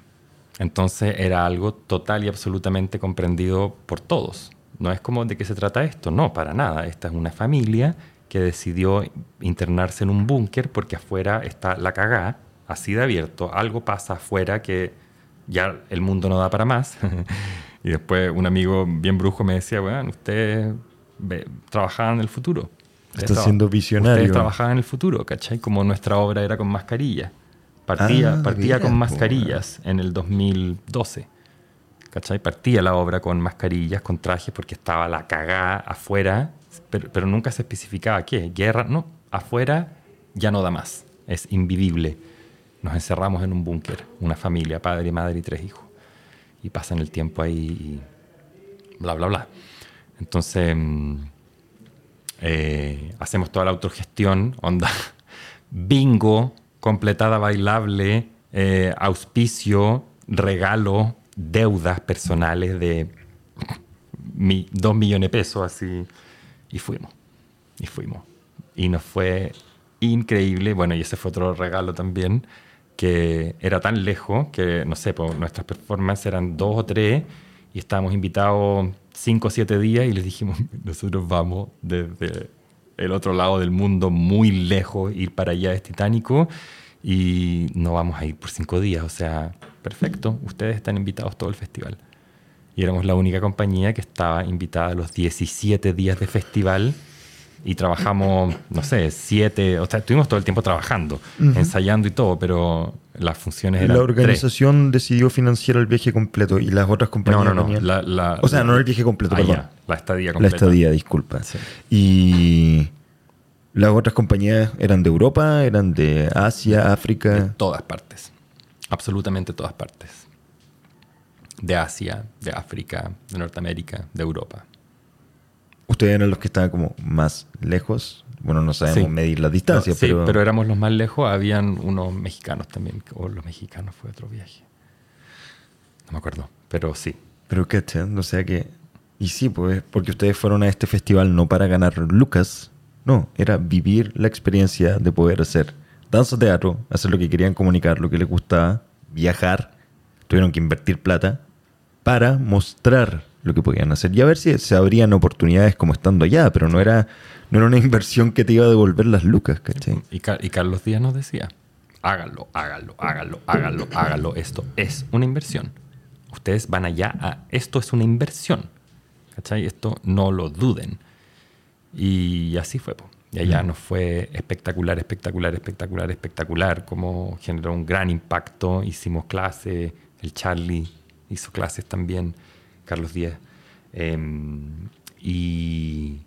Entonces era algo total y absolutamente comprendido por todos. No es como de qué se trata esto, no, para nada. Esta es una familia que decidió internarse en un búnker porque afuera está la cagá, así de abierto. Algo pasa afuera que ya el mundo no da para más. y después un amigo bien brujo me decía, bueno, usted trabajaba en el futuro. Está siendo visionario. Ustedes trabajaban en el futuro, ¿cachai? Como nuestra obra era con mascarilla. Partía, ah, partía con mascarillas en el 2012. ¿Cachai? Partía la obra con mascarillas, con trajes, porque estaba la cagada afuera, pero, nunca se especificaba qué. Guerra, no. Afuera ya no da más. Es invivible. Nos encerramos en un búnker, una familia, padre, madre y tres hijos. Y pasan el tiempo ahí y bla, bla, bla. Entonces, mm, eh, hacemos toda la autogestión, onda, bingo, completada bailable, eh, auspicio, regalo, deudas personales de dos millones de pesos, así. Y fuimos, y fuimos. Y nos fue increíble. Bueno, y ese fue otro regalo también, que era tan lejos que, no sé, pues, nuestras performances eran dos o tres y estábamos invitados cinco o siete días y les dijimos, nosotros vamos desde el otro lado del mundo, muy lejos, ir para allá es titánico y no vamos a ir por cinco días. O sea, perfecto, ustedes están invitados todo el festival. Y éramos la única compañía que estaba invitada a los 17 días de festival y trabajamos, no sé, siete, o sea, estuvimos todo el tiempo trabajando, ensayando y todo, pero las funciones eran. La organización decidió financiar el viaje completo y las otras compañías. No, no, no. o sea, no el viaje completo, ah, perdón. la estadía completa. La estadía, disculpa. Y las otras compañías eran de Europa, eran de Asia, África. De todas partes. Absolutamente todas partes. De Asia, de África, de Norteamérica, de Europa. Ustedes eran los que estaban como más lejos. Bueno, no sabemos medir la distancia, pero... Sí, pero éramos los más lejos. Habían unos mexicanos también. O los mexicanos fue otro viaje. No me acuerdo, pero sí. Pero qué, o sea que... Y sí, pues, porque ustedes fueron a este festival no para ganar Lucas, no, era vivir la experiencia de poder hacer danza teatro, hacer lo que querían comunicar, lo que les gustaba, viajar, tuvieron que invertir plata para mostrar lo que podían hacer y a ver si se abrían oportunidades como estando allá, pero no era, no era una inversión que te iba a devolver las lucas, ¿cachai? Y, Carlos Díaz nos decía, háganlo, háganlo, háganlo, háganlo, háganlo. Esto es una inversión. Ustedes van allá a esto es una inversión. ¿Cachai? Esto no lo duden. Y así fue. Y allá nos fue espectacular, espectacular, espectacular, espectacular. Como generó un gran impacto. Hicimos clases, el Charlie hizo clases también, Carlos Díaz. Em, y,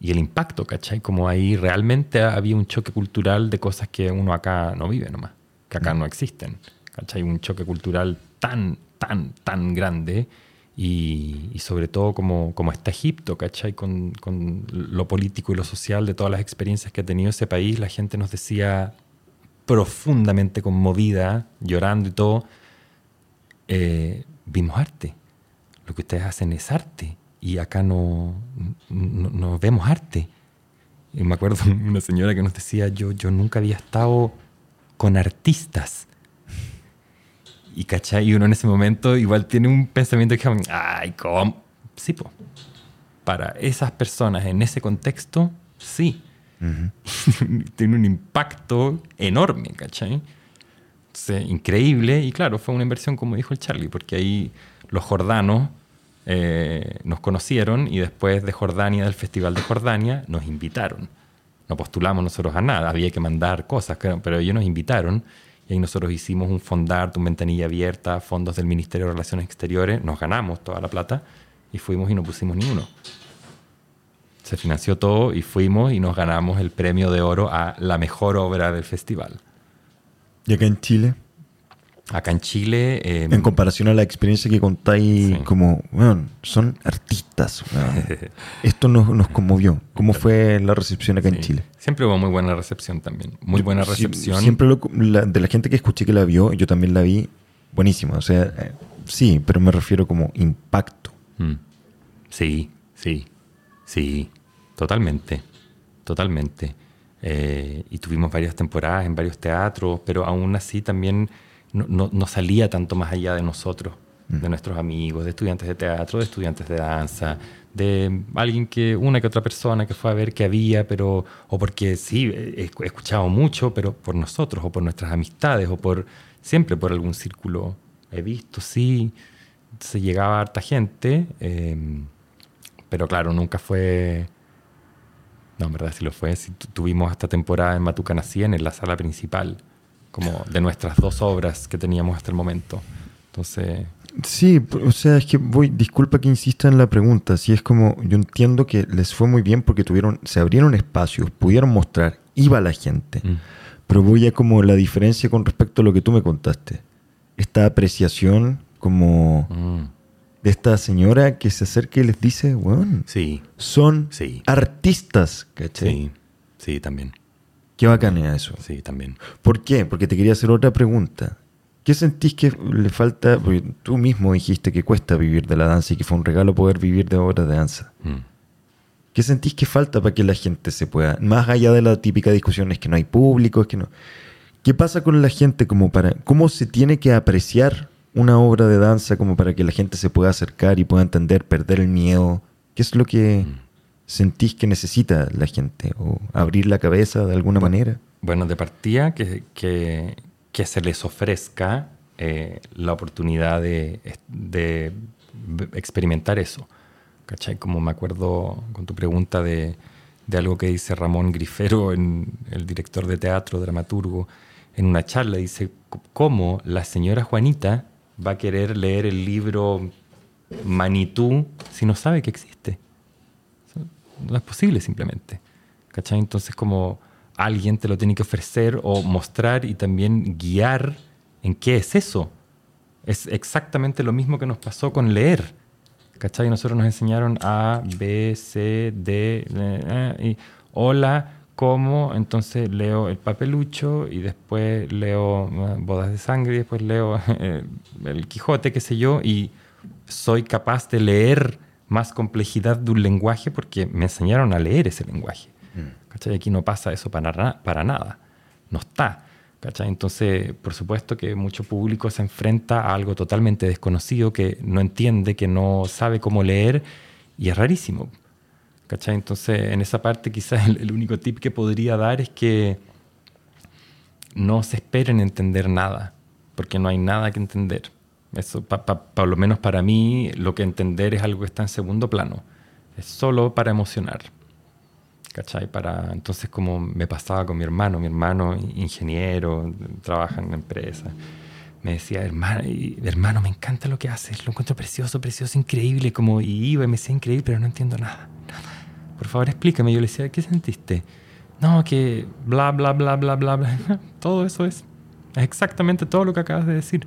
y, el impacto, ¿cachai? Como ahí realmente había un choque cultural de cosas que uno acá no vive nomás, que acá no existen. ¿cachai? Un choque cultural tan, tan, tan grande y, sobre todo como, como está Egipto, ¿cachai? Con, con, lo político y lo social de todas las experiencias que ha tenido ese país, la gente nos decía profundamente conmovida, llorando y todo, eh, vimos arte. Lo que ustedes hacen es arte y acá no, no, vemos arte. Y me acuerdo una señora que nos decía, yo, yo nunca había estado con artistas y, ¿cachai? y uno en ese momento igual tiene un pensamiento que, ay, ¿cómo? Sí, po. Para esas personas en ese contexto, sí. tiene un impacto enorme, ¿cachai? Entonces, increíble. Y claro, fue una inversión, como dijo el Charlie, porque ahí los jordanos eh, nos conocieron y después de Jordania, del Festival de Jordania, nos invitaron. No postulamos nosotros a nada, había que mandar cosas, pero ellos nos invitaron y ahí nosotros hicimos un fondar, un ventanilla abierta, fondos del Ministerio de Relaciones Exteriores, nos ganamos toda la plata y fuimos y no pusimos ni uno. Se financió todo y fuimos y nos ganamos el premio de oro a la mejor obra del festival. ¿Y acá en Chile? Acá en Chile... Em, en comparación a la experiencia que contáis, como, bueno, son artistas. Esto nos, nos, conmovió. ¿Cómo fue la recepción acá en Chile? Siempre hubo muy buena recepción también. Muy buena recepción. siempre de la gente que escuché que la vio, yo también la vi, buenísima. O sea, eh, sí, pero me refiero como impacto. Mm. Sí, sí, sí, totalmente, totalmente. Eh, y tuvimos varias temporadas en varios teatros, pero aún así también no, no, salía tanto más allá de nosotros, de mm. nuestros amigos, de estudiantes de teatro, de estudiantes de danza, de alguien que, una que otra persona que fue a ver qué había, pero, o porque sí, he, escuchado mucho, pero por nosotros, o por nuestras amistades, o por, siempre por algún círculo he visto, sí, se llegaba harta gente, em, pero claro, nunca fue, no, en verdad sí lo fue, sí, tuvimos esta temporada en Matucana 100 en la sala principal, como de nuestras dos obras que teníamos hasta el momento. Entonces... Sí, o sea, es que voy, disculpa que insista en la pregunta, si es como, yo entiendo que les fue muy bien porque tuvieron, se abrieron espacios, pudieron mostrar, iba la gente, mm. pero voy a como la diferencia con respecto a lo que tú me contaste, esta apreciación como mm. de esta señora que se acerca y les dice, bueno, sí. son artistas, ¿cachai? Sí, sí, también. Qué bacana eso. Sí, también. ¿Por qué? Porque te quería hacer otra pregunta. ¿Qué sentís que le falta? Porque tú mismo dijiste que cuesta vivir de la danza y que fue un regalo poder vivir de obras de danza. Mm. ¿Qué sentís que falta para que la gente se pueda, más allá de la típica discusión, es que no hay público, es que no. ¿Qué pasa con la gente como para, cómo se tiene que apreciar una obra de danza como para que la gente se pueda acercar y pueda entender, perder el miedo? ¿Qué es lo que... Mm sentís que necesita la gente? ¿O abrir la cabeza de alguna manera? Bueno, de partida que, que, que se les ofrezca eh, la oportunidad de, de, experimentar eso. ¿Cachai? Como me acuerdo con tu pregunta de, de algo que dice Ramón Grifero, en, el director de teatro, dramaturgo, en una charla, dice, ¿cómo la señora Juanita va a querer leer el libro Manitú si no sabe que existe? No es posible simplemente. ¿Cachai? Entonces como alguien te lo tiene que ofrecer o mostrar y también guiar en qué es eso. Es exactamente lo mismo que nos pasó con leer. ¿Cachai? Nosotros nos enseñaron A, B, C, D, eh, eh, y hola, ¿cómo? Entonces leo el papelucho y después leo eh, Bodas de Sangre y después leo el Quijote, qué sé yo, y soy capaz de leer más complejidad de un lenguaje porque me enseñaron a leer ese lenguaje. Mm. Aquí no pasa eso para, para nada. No está. Entonces, por supuesto que mucho público se enfrenta a algo totalmente desconocido que no entiende, que no sabe cómo leer y es rarísimo. Entonces, en esa parte quizás el, único tip que podría dar es que no se esperen entender nada, porque no hay nada que entender. Eso, por lo menos para mí, lo que entender es algo que está en segundo plano. Es solo para emocionar. ¿Cachai? Para, entonces, como me pasaba con mi hermano, mi hermano ingeniero, trabaja en una empresa, me decía, hermano, hermano, me encanta lo que haces, lo encuentro precioso, precioso, increíble, como y iba y me decía increíble, pero no entiendo nada, nada. Por favor, explícame. Yo le decía, ¿qué sentiste? No, que bla, bla, bla, bla, bla, bla. todo eso es, es exactamente todo lo que acabas de decir.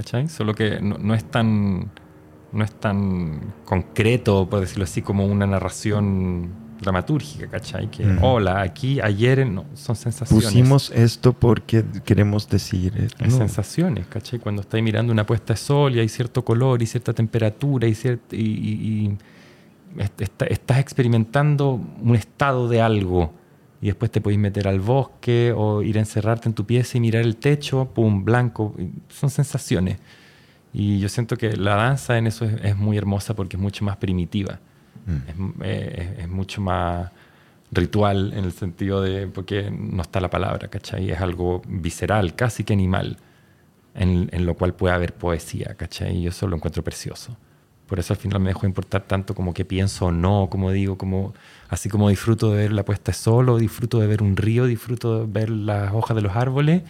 ¿Cachai? Solo que no, no es tan no es tan concreto, por decirlo así, como una narración dramatúrgica, ¿cachai? Que, hola, aquí, ayer, no, son sensaciones. Pusimos esto porque queremos decir... Eh, sensaciones, ¿cachai? Cuando estáis mirando una puesta de sol y hay cierto color y cierta temperatura y, y, estás experimentando un estado de algo y después te podéis meter al bosque o ir a encerrarte en tu pieza y mirar el techo, pum, blanco, son sensaciones. Y yo siento que la danza en eso es, muy hermosa porque es mucho más primitiva. Mm. Eh, es, mucho más ritual en el sentido de, porque no está la palabra, ¿cachai? Es algo visceral, casi que animal, en, en lo cual puede haber poesía, ¿cachai? Y yo eso lo encuentro precioso. Por eso al final me dejo importar tanto como que pienso o no, como digo, como así como disfruto de ver la puesta de sol, o disfruto de ver un río, disfruto de ver las hojas de los árboles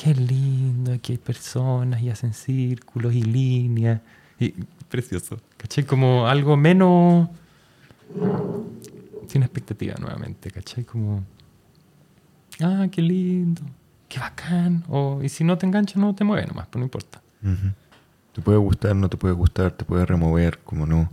qué lindo, aquí hay personas y hacen círculos y líneas. Y, precioso. ¿Cachai? Como algo menos. Sin expectativa nuevamente, ¿cachai? Como. Ah, qué lindo, qué bacán. O, y si no te engancha, no te mueve nomás, pero pues no importa. Te puede gustar, no te puede gustar, te puede remover, como no.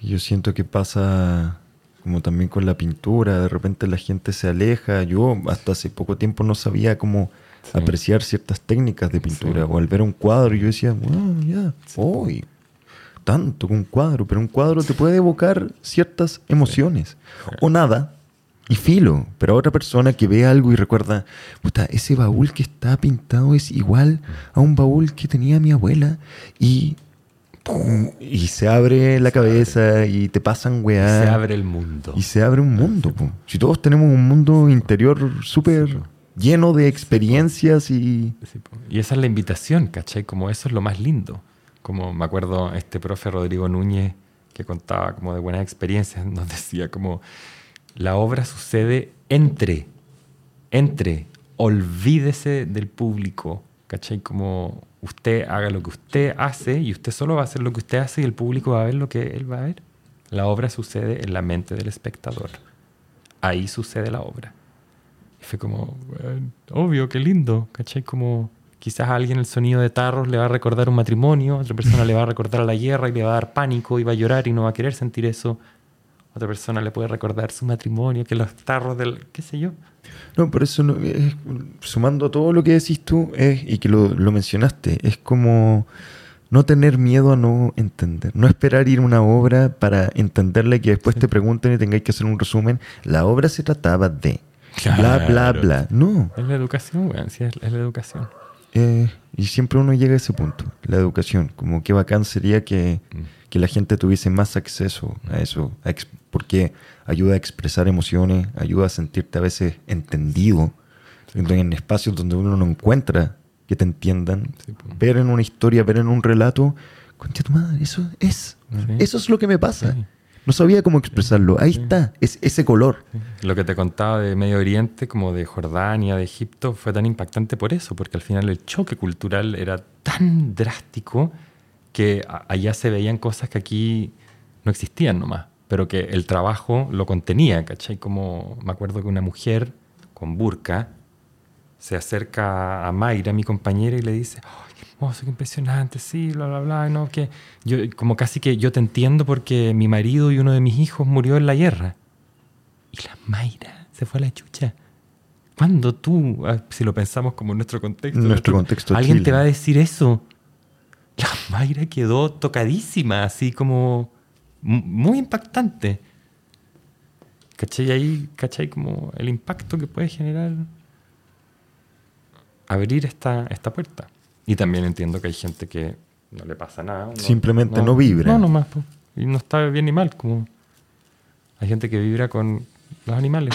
Yo siento que pasa como también con la pintura, de repente la gente se aleja. Yo hasta hace poco tiempo no sabía cómo apreciar ciertas técnicas de pintura. O al ver un cuadro, yo decía, wow, ya, hoy tanto con un cuadro, pero un cuadro te puede evocar ciertas emociones. O nada, y filo, pero otra persona que ve algo y recuerda, puta, ese baúl que está pintado es igual a un baúl que tenía mi abuela y y se abre la cabeza y te pasan weá. Se abre el mundo. Y se abre un mundo. Si todos tenemos un mundo interior súper lleno de experiencias y... Y esa es la invitación, ¿cachai? Como eso es lo más lindo. Como me acuerdo este profe Rodrigo Núñez que contaba como de buenas experiencias, nos decía como la obra sucede entre, entre, olvídese del público, ¿cachai? Como usted haga lo que usted hace y usted solo va a hacer lo que usted hace y el público va a ver lo que él va a ver. La obra sucede en la mente del espectador. Ahí sucede la obra. Y fue como, obvio, qué lindo, ¿cachai? Como quizás a alguien el sonido de tarros le va a recordar un matrimonio, otra persona le va a recordar la guerra y le va a dar pánico y va a llorar y no va a querer sentir eso. Otra persona le puede recordar su matrimonio, que los tarros del, qué sé yo. No, por eso, no, sumando a todo lo que decís tú, es, y que lo, lo mencionaste, es como no tener miedo a no entender, no esperar ir a una obra para entenderla y que después te pregunten y tengáis que hacer un resumen. La obra se trataba de bla, bla, bla. No. Es la educación, güey. Sí, es, la educación. Eh, y siempre uno llega a ese punto, la educación. Como qué bacán sería que, mm. que la gente tuviese más acceso a eso, porque ayuda a expresar emociones, ayuda a sentirte a veces entendido. En espacios donde uno no encuentra que te entiendan, ver en una historia, ver en un relato, concha tu madre, eso es. Eso es lo que me pasa. No sabía cómo expresarlo. Ahí está, es ese color. Lo que te contaba de Medio Oriente, como de Jordania, de Egipto, fue tan impactante por eso, porque al final el choque cultural era tan drástico que allá se veían cosas que aquí no existían nomás, pero que el trabajo lo contenía, ¿cachai? Como me acuerdo que una mujer con burka se acerca a Mayra, mi compañera, y le dice, hermoso, qué impresionante, sí, bla, bla, bla, no, que yo, como casi que yo te entiendo porque mi marido y uno de mis hijos murió en la guerra. Y la Mayra se fue a la chucha. ¿Cuándo tú, ah, si lo pensamos como en nuestro contexto, nuestro contexto alguien te va a decir eso? La Mayra quedó tocadísima, así como muy impactante. ¿Cachai? Ahí, ¿cachai? Como el impacto que puede generar abrir esta, esta puerta. Y también entiendo que hay gente que no le pasa nada. Simplemente no, vibra. No, nomás. Y no está bien ni mal. Como hay gente que vibra con los animales.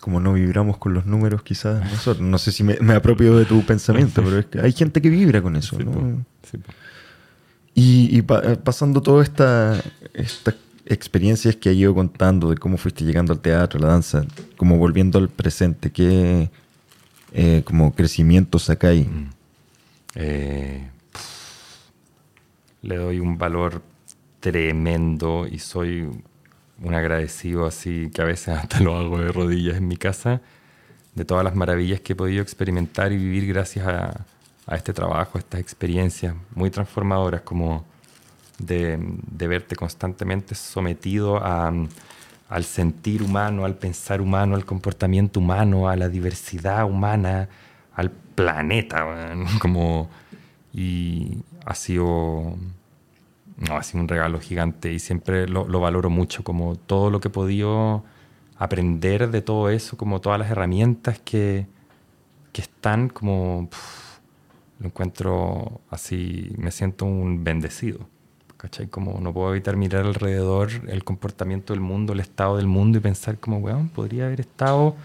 como no vibramos con los números, quizás nosotros. No sé si me, me apropio de tu pensamiento, pero es que hay gente que vibra con eso, Sí, ¿no? po. Sí, po. Y, y pa- eh, pasando todas esta, estas experiencias que has ido contando de cómo fuiste llegando al teatro, a la danza, como volviendo al presente, ¿qué eh, como crecimiento sacáis? Eh, le doy un valor tremendo y soy un agradecido así que a veces hasta lo hago de rodillas en mi casa de todas las maravillas que he podido experimentar y vivir gracias a, a este trabajo, a estas experiencias muy transformadoras como de, de verte constantemente sometido a, al sentir humano, al pensar humano, al comportamiento humano, a la diversidad humana, al planeta, como y ha sido ha sido un regalo gigante y siempre lo, lo valoro mucho, como todo lo que he podido aprender de todo eso, como todas las herramientas que, que están, como lo encuentro así, me siento un bendecido. ¿Cachai? Como no puedo evitar mirar alrededor el comportamiento del mundo, el estado del mundo y pensar como, weón, podría haber estado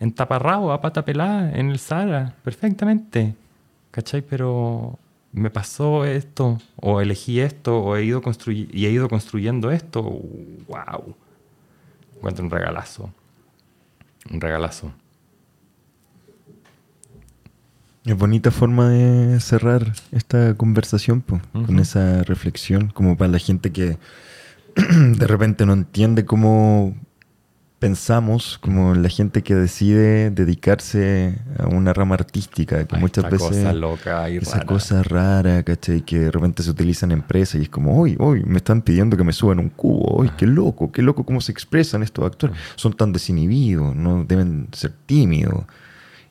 en taparrabo, a pata pelada, en el Sahara, perfectamente. ¿Cachai? Pero me pasó esto, o elegí esto, o he ido y he ido construyendo esto. ¡Wow! Encuentro un regalazo. Un regalazo. Es bonita forma de cerrar esta conversación, po, con esa reflexión, como para la gente que de repente no entiende cómo pensamos, como la gente que decide dedicarse a una rama artística, que A muchas esta veces cosa loca y esa rara. cosa rara, ¿cachai? Que de repente se utiliza en empresas y es como, hoy, hoy, me están pidiendo que me suban un cubo, hoy, qué loco, qué loco cómo se expresan estos actores. Son tan desinhibidos, no deben ser tímidos.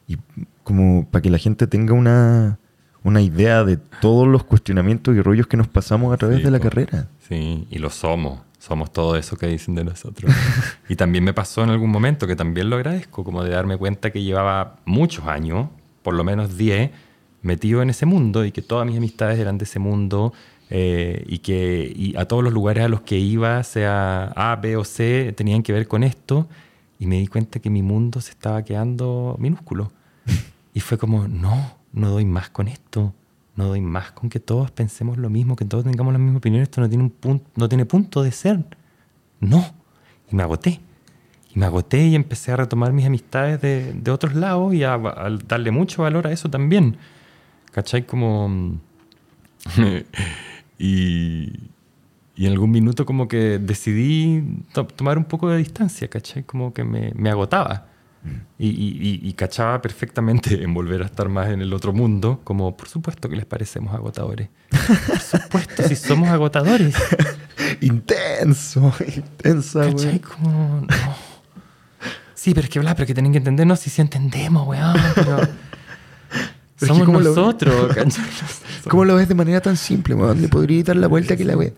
Y como para que la gente tenga una, una idea de todos los cuestionamientos y rollos que nos pasamos a través Sí, de la po. carrera. Sí, y lo somos. Somos todo eso que dicen de nosotros. y también me pasó en algún momento, que también lo agradezco, como de darme cuenta que llevaba muchos años, por lo menos 10, metido en ese mundo y que todas mis amistades eran de ese mundo eh, y que y a todos los lugares a los que iba, sea A, B o C, tenían que ver con esto. Y me di cuenta que mi mundo se estaba quedando minúsculo. Y fue como, no, no doy más con esto. No doy más con que todos pensemos lo mismo, que todos tengamos la misma opinión. Esto no tiene, un punto, no tiene punto de ser. No. Y me agoté. Y me agoté y empecé a retomar mis amistades de, de otros lados y a, a darle mucho valor a eso también. ¿Cachai? Como... y, y en algún minuto como que decidí to- tomar un poco de distancia, ¿cachai? Como que me, me agotaba. Y, y- y- y cachaba perfectamente en volver a estar más en el otro mundo, como por supuesto que les parecemos agotadores. Por supuesto, si somos agotadores. Intenso, intensa, ¿Cachai? güey. Como, no. Sí, pero es que bla, pero que tienen que entendernos si sí entendemos, weón. Pero que somos ¿cómo lo- nosotros. ¿Cómo lo ves de manera tan simple, weón? Le podría dar la vuelta que la ve.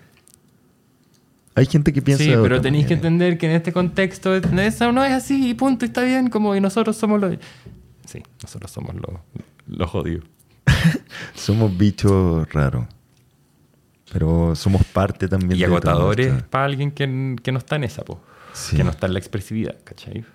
Hay gente que piensa Sí, pero tenéis que entender que en este contexto eso no es así y punto, y está bien, como y nosotros somos los... Sí, nosotros somos los, los jodidos. Somos bichos raros. Pero somos parte también Y de toda agotadores para alguien que, que no está en esa, po. Sí. que no está en la expresividad, ¿cachai?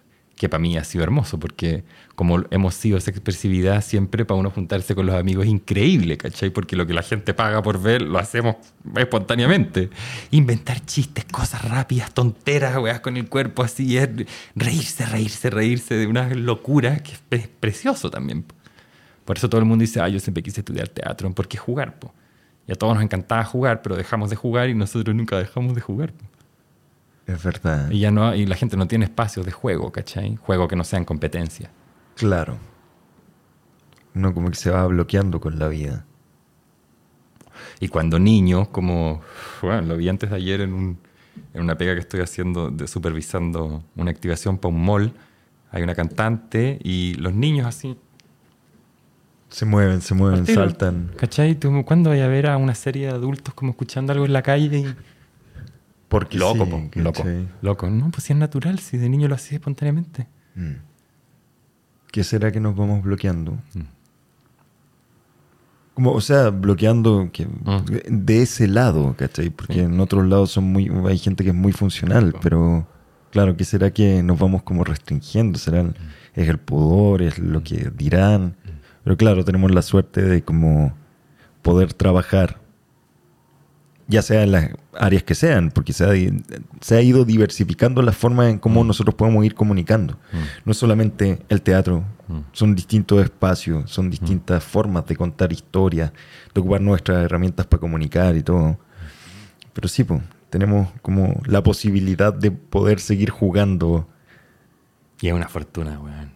Que para mí ha sido hermoso, porque como hemos sido esa expresividad siempre para uno juntarse con los amigos es increíble, ¿cachai? Porque lo que la gente paga por ver lo hacemos espontáneamente. Inventar chistes, cosas rápidas, tonteras, weas con el cuerpo así, es reírse, reírse, reírse de unas locuras que es pre- precioso también. po. Por eso todo el mundo dice, ah, yo siempre quise estudiar teatro, porque jugar, po. Y a todos nos encantaba jugar, pero dejamos de jugar y nosotros nunca dejamos de jugar. po. Es verdad. Y, ya no, y la gente no tiene espacios de juego, ¿cachai? Juego que no sean competencia. Claro. Uno como que se va bloqueando con la vida. Y cuando niño, como, bueno, lo vi antes de ayer en, un- en una pega que estoy haciendo, de supervisando una activación para un mall, hay una cantante y los niños así, Se mueven, se mueven, saltan. ¿Cachai? ¿Tú cuándo vaya a ver a una serie de adultos como escuchando algo en la calle? Y... Porque Loco, sí, po, loco, loco. No, pues si es natural, si de niño lo hacía espontáneamente. Mm. ¿Qué será que nos vamos bloqueando? Mm. Como, o sea, bloqueando que, Mm. de ese lado, ¿cachai? Porque Sí. en otros lados son muy, hay gente que es muy funcional, pero Claro, ¿qué será que nos vamos como restringiendo? ¿Será el- es el pudor, es lo que dirán? Pero claro, tenemos la suerte de como poder trabajar, ya sea en las áreas que sean, porque se ha, se ha ido diversificando la forma en cómo nosotros podemos ir comunicando. No es solamente el teatro, son distintos espacios, son distintas formas de contar historias, de ocupar nuestras herramientas para comunicar y todo. Pero sí, pues, tenemos como la posibilidad de poder seguir jugando. Y es una fortuna, weón.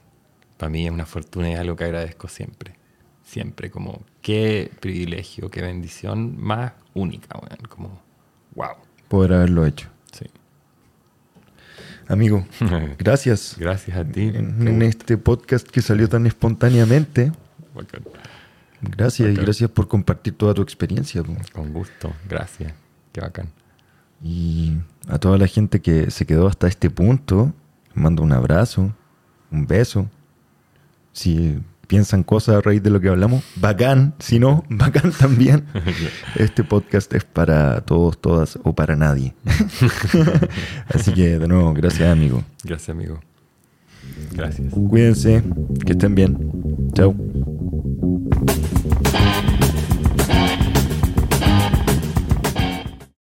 Para mí es una fortuna y es algo que agradezco siempre. Siempre, como qué privilegio, qué bendición más única, weón. Como, wow. poder haberlo hecho. Sí. Amigo, gracias Gracias a ti. en, en este podcast que salió tan espontáneamente. Bacán. Gracias y gracias por compartir toda tu experiencia. Con gusto. Gracias. Qué bacán. Y a toda la gente que se quedó hasta este punto, mando un abrazo, un beso. Si piensan cosas a raíz de lo que hablamos, bacán. Si no, bacán también. Este podcast es para todos, todas o para nadie. Así que de nuevo, gracias amigo. Gracias, amigo. Gracias. Cuídense, que estén bien. Chao.